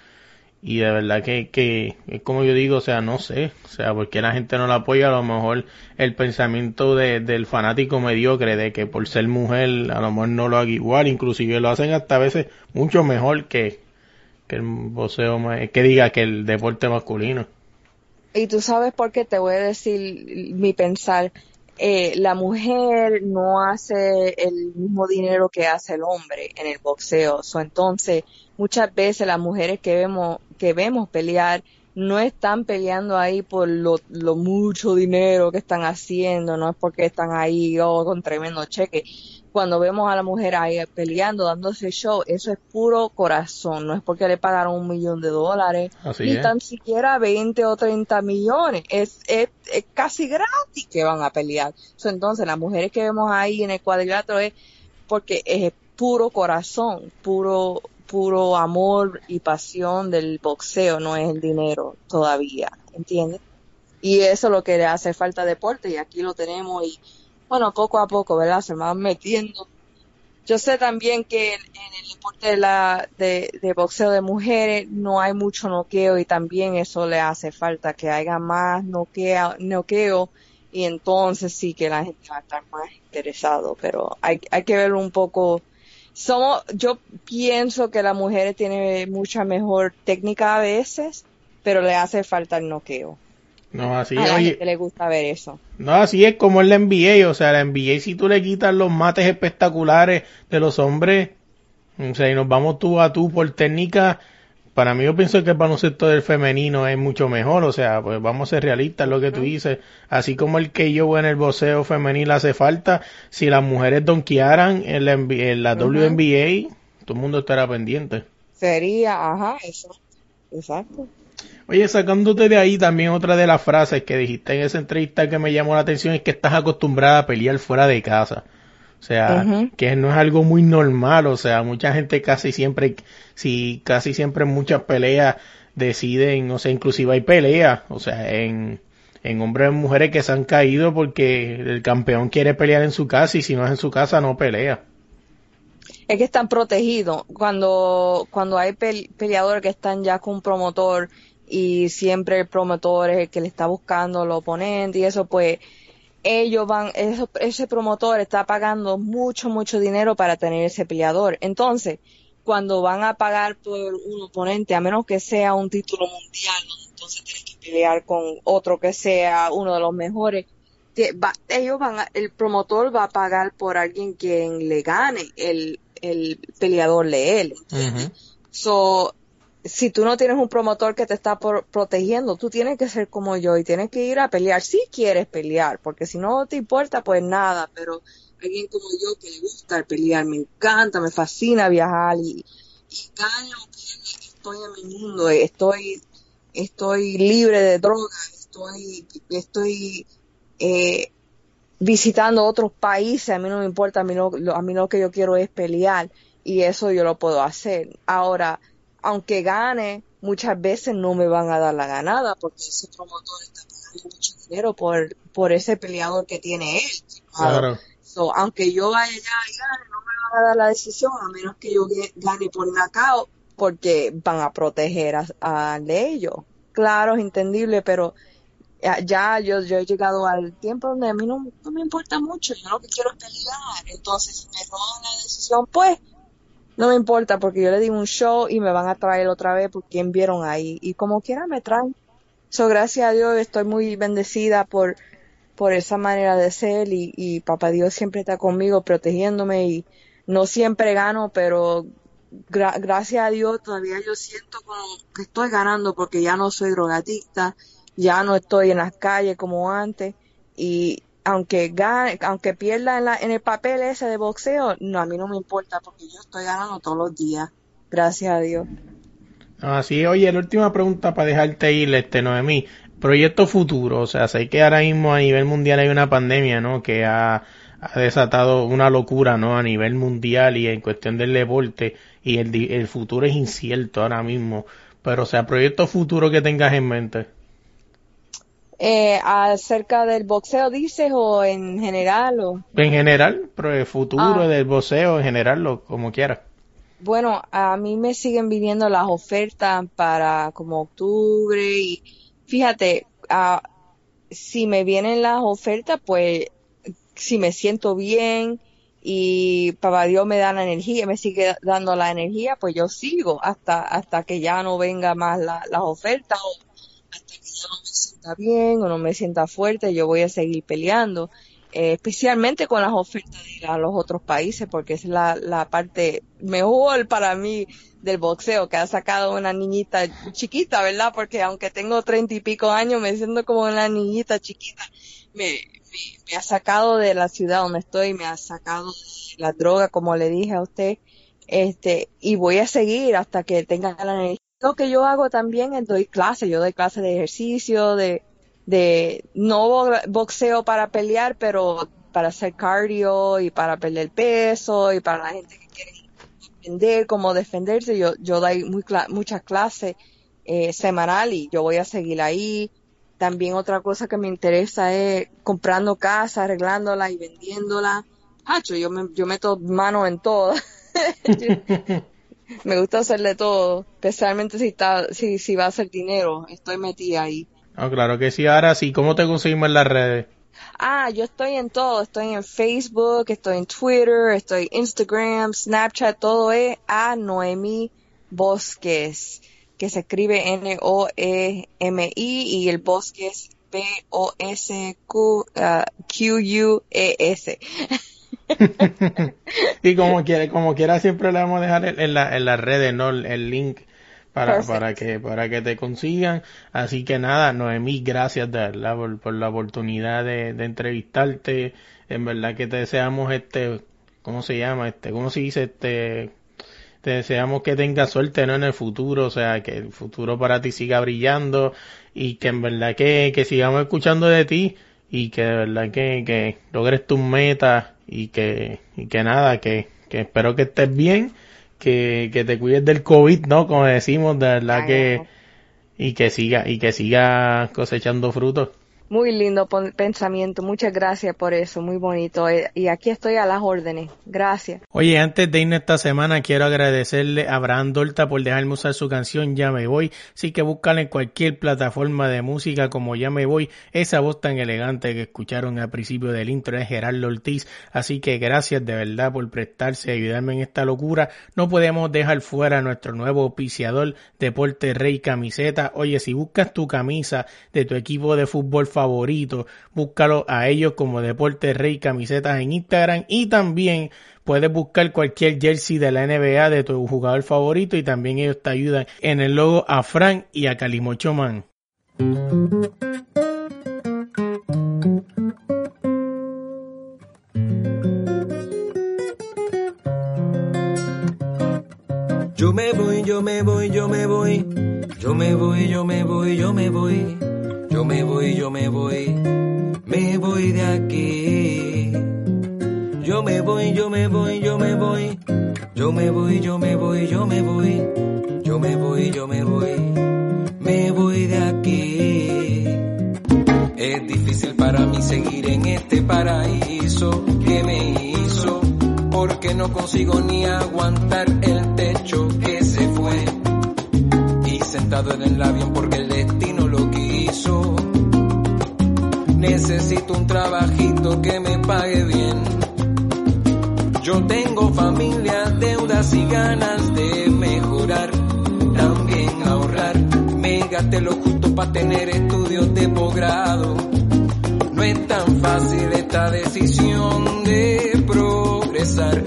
Y de verdad que, que es como yo digo, o sea, no sé, o sea, porque la gente no la apoya, a lo mejor el pensamiento de, del fanático mediocre de que por ser mujer a lo mejor no lo haga igual, inclusive lo hacen hasta a veces mucho mejor que, que el boxeo, que diga que el deporte masculino. Y tú sabes por qué te voy a decir mi pensar. Eh, la mujer no hace el mismo dinero que hace el hombre en el boxeo. So, entonces, muchas veces las mujeres que vemos, que vemos pelear no están peleando ahí por lo, mucho dinero que están haciendo, no es porque están ahí oh, con tremendo cheque. Cuando vemos a la mujer ahí peleando, dándose show, eso es puro corazón, no es porque le pagaron un millón de dólares, Así ni es. tan siquiera 20 o 30 millones. Es, es, es casi gratis que van a pelear. Entonces, las mujeres que vemos ahí en el cuadrilátero es porque es puro corazón, puro, puro amor y pasión del boxeo, no es el dinero todavía, ¿entiendes? Y eso es lo que le hace falta al deporte y aquí lo tenemos y bueno, poco a poco, ¿verdad? Se van metiendo. Yo sé también que en, el deporte de, la, de, boxeo de mujeres no hay mucho noqueo y también eso le hace falta que haya más noqueo, y entonces sí que la gente va a estar más interesado, pero hay, hay que verlo un poco. Somos, yo pienso que las mujeres tienen mucha mejor técnica a veces, pero le hace falta el noqueo. No, así a es, la oye, gente le gusta ver eso. no, así es como en la NBA, o sea, la NBA si tú le quitas los mates espectaculares de los hombres, o sea, y nos vamos tú a tú por técnica, para mí yo pienso que el baloncesto del femenino es mucho mejor, o sea, pues vamos a ser realistas, lo que tú dices, así como el que yo en el boxeo femenil hace falta, si las mujeres donkearan en la, NBA en la WNBA, todo el mundo estará pendiente. Sería, ajá, eso. Exacto. Oye, sacándote de ahí también otra de las frases que dijiste en esa entrevista que me llamó la atención es que estás acostumbrada a pelear fuera de casa. O sea, que no es algo muy normal, o sea, mucha gente casi siempre, si casi siempre en muchas peleas deciden, o sea, inclusive hay peleas, o sea, en, en hombres y mujeres que se han caído porque el campeón quiere pelear en su casa y si no es en su casa no pelea. Es que están protegidos. Cuando, cuando hay pel- peleadores que están ya con un promotor y siempre el promotor es el que le está buscando al oponente y eso, pues ellos van, eso- ese promotor está pagando mucho, mucho dinero para tener ese peleador. Entonces, cuando van a pagar por un oponente, a menos que sea un título mundial, entonces tienes que pelear con otro que sea uno de los mejores, que va- ellos van a- el promotor va a pagar por alguien quien le gane el, el peleador de él. So, si tú no tienes un promotor que te está por- protegiendo, tú tienes que ser como yo y tienes que ir a pelear si quieres pelear, porque si no te importa, pues nada, pero alguien como yo que le gusta el pelear, me encanta, me fascina viajar y, y gane o pierda, estoy en mi mundo, estoy, estoy libre de drogas, estoy, estoy, eh, visitando otros países, a mí no me importa, a mí, a mí lo que yo quiero es pelear y eso yo lo puedo hacer. Ahora, aunque gane, muchas veces no me van a dar la ganada porque ese promotor está pagando mucho dinero por, por ese peleador que tiene él. Claro. So, aunque yo vaya allá y gane, no me van a dar la decisión a menos que yo gane por knockout porque van a proteger a, a de ellos. Claro, es entendible, pero ya, ya yo, yo he llegado al tiempo donde a mí no, no me importa mucho, yo lo que quiero es pelear. Entonces, si me roban la decisión, pues no me importa porque yo le di un show y me van a traer otra vez porque quien vieron ahí y como quiera me traen. So, gracias a Dios estoy muy bendecida por, por esa manera de ser y, y papá Dios siempre está conmigo protegiéndome y no siempre gano, pero gra- gracias a Dios todavía yo siento como que estoy ganando porque ya no soy drogadicta, ya no estoy en las calles como antes y aunque gane, aunque pierda en, la, en el papel ese de boxeo, no, a mí no me importa porque yo estoy ganando todos los días, gracias a Dios. Así, oye, la última pregunta para dejarte ir, este, Noemí. Proyecto futuro, o sea, sé que ahora mismo a nivel mundial hay una pandemia, ¿no? Que ha, desatado una locura, ¿no? A nivel mundial y en cuestión del deporte y el, el futuro es incierto ahora mismo. Pero, o sea, proyecto futuro que tengas en mente. Eh, acerca del boxeo dices o en general o En general, pero el futuro Ah. del boxeo en general, lo, como quieras. Bueno, a mí me siguen viniendo las ofertas para como octubre y fíjate, si me vienen las ofertas, pues si me siento bien y papá Dios me da la energía, me sigue dando la energía, pues yo sigo hasta hasta que ya no venga más la- las ofertas o hasta ya no me sienta bien o no me sienta fuerte, yo voy a seguir peleando, eh, especialmente con las ofertas de los otros países, porque es la, la parte mejor para mí del boxeo, que ha sacado una niñita chiquita, ¿verdad? Porque aunque tengo treinta y pico años, me siento como una niñita chiquita. Me, me, me ha sacado de la ciudad donde estoy, me ha sacado de la droga, como le dije a usted, este, y voy a seguir hasta que tenga la energía. Lo que yo hago también es doy clases, yo doy clases de ejercicio, de, no bo- boxeo para pelear, pero para hacer cardio y para perder peso y para la gente que quiere aprender cómo defenderse. Yo, doy muy muchas clases eh, semanal y yo voy a seguir ahí. También otra cosa que me interesa es comprando casa, arreglándola y vendiéndola. Hacho, yo me, yo meto mano en todo. me gusta hacerle todo, especialmente si está, si, si va a ser dinero, estoy metida ahí. No, claro que sí. Ahora sí, ¿cómo te conseguimos en las redes? Ah, yo estoy en todo, estoy en Facebook, estoy en Twitter, estoy en Instagram, Snapchat, todo es a Noemi Bosques, que se escribe N-O-E-M-I y el Bosques B-O-S-Q-U-E-S. y como quiera, como quiera siempre le vamos a dejar en, la- en las redes, ¿no? El, el link para, Perfect. para que, para que te consigan. Así que nada, Noemí, gracias de verdad por, por la oportunidad de, de entrevistarte. En verdad que te deseamos este, ¿cómo se llama? Este, ¿cómo se dice? Este, te deseamos que tengas suerte, ¿no? En el futuro, o sea, que el futuro para ti siga brillando y que en verdad que, que sigamos escuchando de ti y que de verdad que, que logres tus metas y que, y que nada, que, que espero que estés bien, que, que te cuides del COVID, ¿no? Como decimos, de verdad Ay, que, no. y que siga, y que siga cosechando frutos. Muy lindo pensamiento, muchas gracias por eso, muy bonito. eh, Y aquí estoy a las órdenes. Gracias. Oye, antes de irnos esta semana, quiero agradecerle a Abraham Dorta por dejarme usar su canción Ya me voy. Así que búscala en cualquier plataforma de música como Ya me voy. Esa voz tan elegante que escucharon al principio del intro es Gerardo Ortiz. Así que gracias de verdad por prestarse y ayudarme en esta locura. No podemos dejar fuera a nuestro nuevo auspiciador, Deporte Rey Camiseta. Oye, si buscas tu camisa de tu equipo de fútbol búscalo a ellos como Deporte Rey Camisetas en Instagram y también puedes buscar cualquier jersey de la NBA de tu jugador favorito y también ellos te ayudan en el logo a Frank y a Calimocho Man. Yo me voy, yo me voy, yo me voy. Yo me voy, yo me voy, yo me voy. Yo me voy, yo me voy. Me voy de aquí. Yo me voy, yo me voy, yo me voy. Yo me voy, yo me voy, yo me voy. Yo me voy, yo me voy. Me voy de aquí. Es difícil para mí seguir en este paraíso que me hizo, porque no consigo ni aguantar el techo que se fue. Y sentado en el avión porque el destino Necesito un trabajito que me pague bien. Yo tengo familia, deudas y ganas de mejorar. También ahorrar. Me lo justo para tener estudios de posgrado. No es tan fácil esta decisión de progresar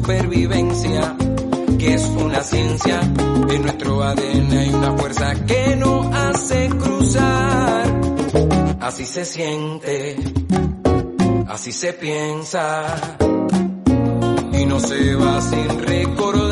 supervivencia, que es una ciencia. En nuestro ADN hay una fuerza que no hace cruzar. Así se siente, así se piensa, y no se va sin recordar.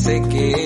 sé que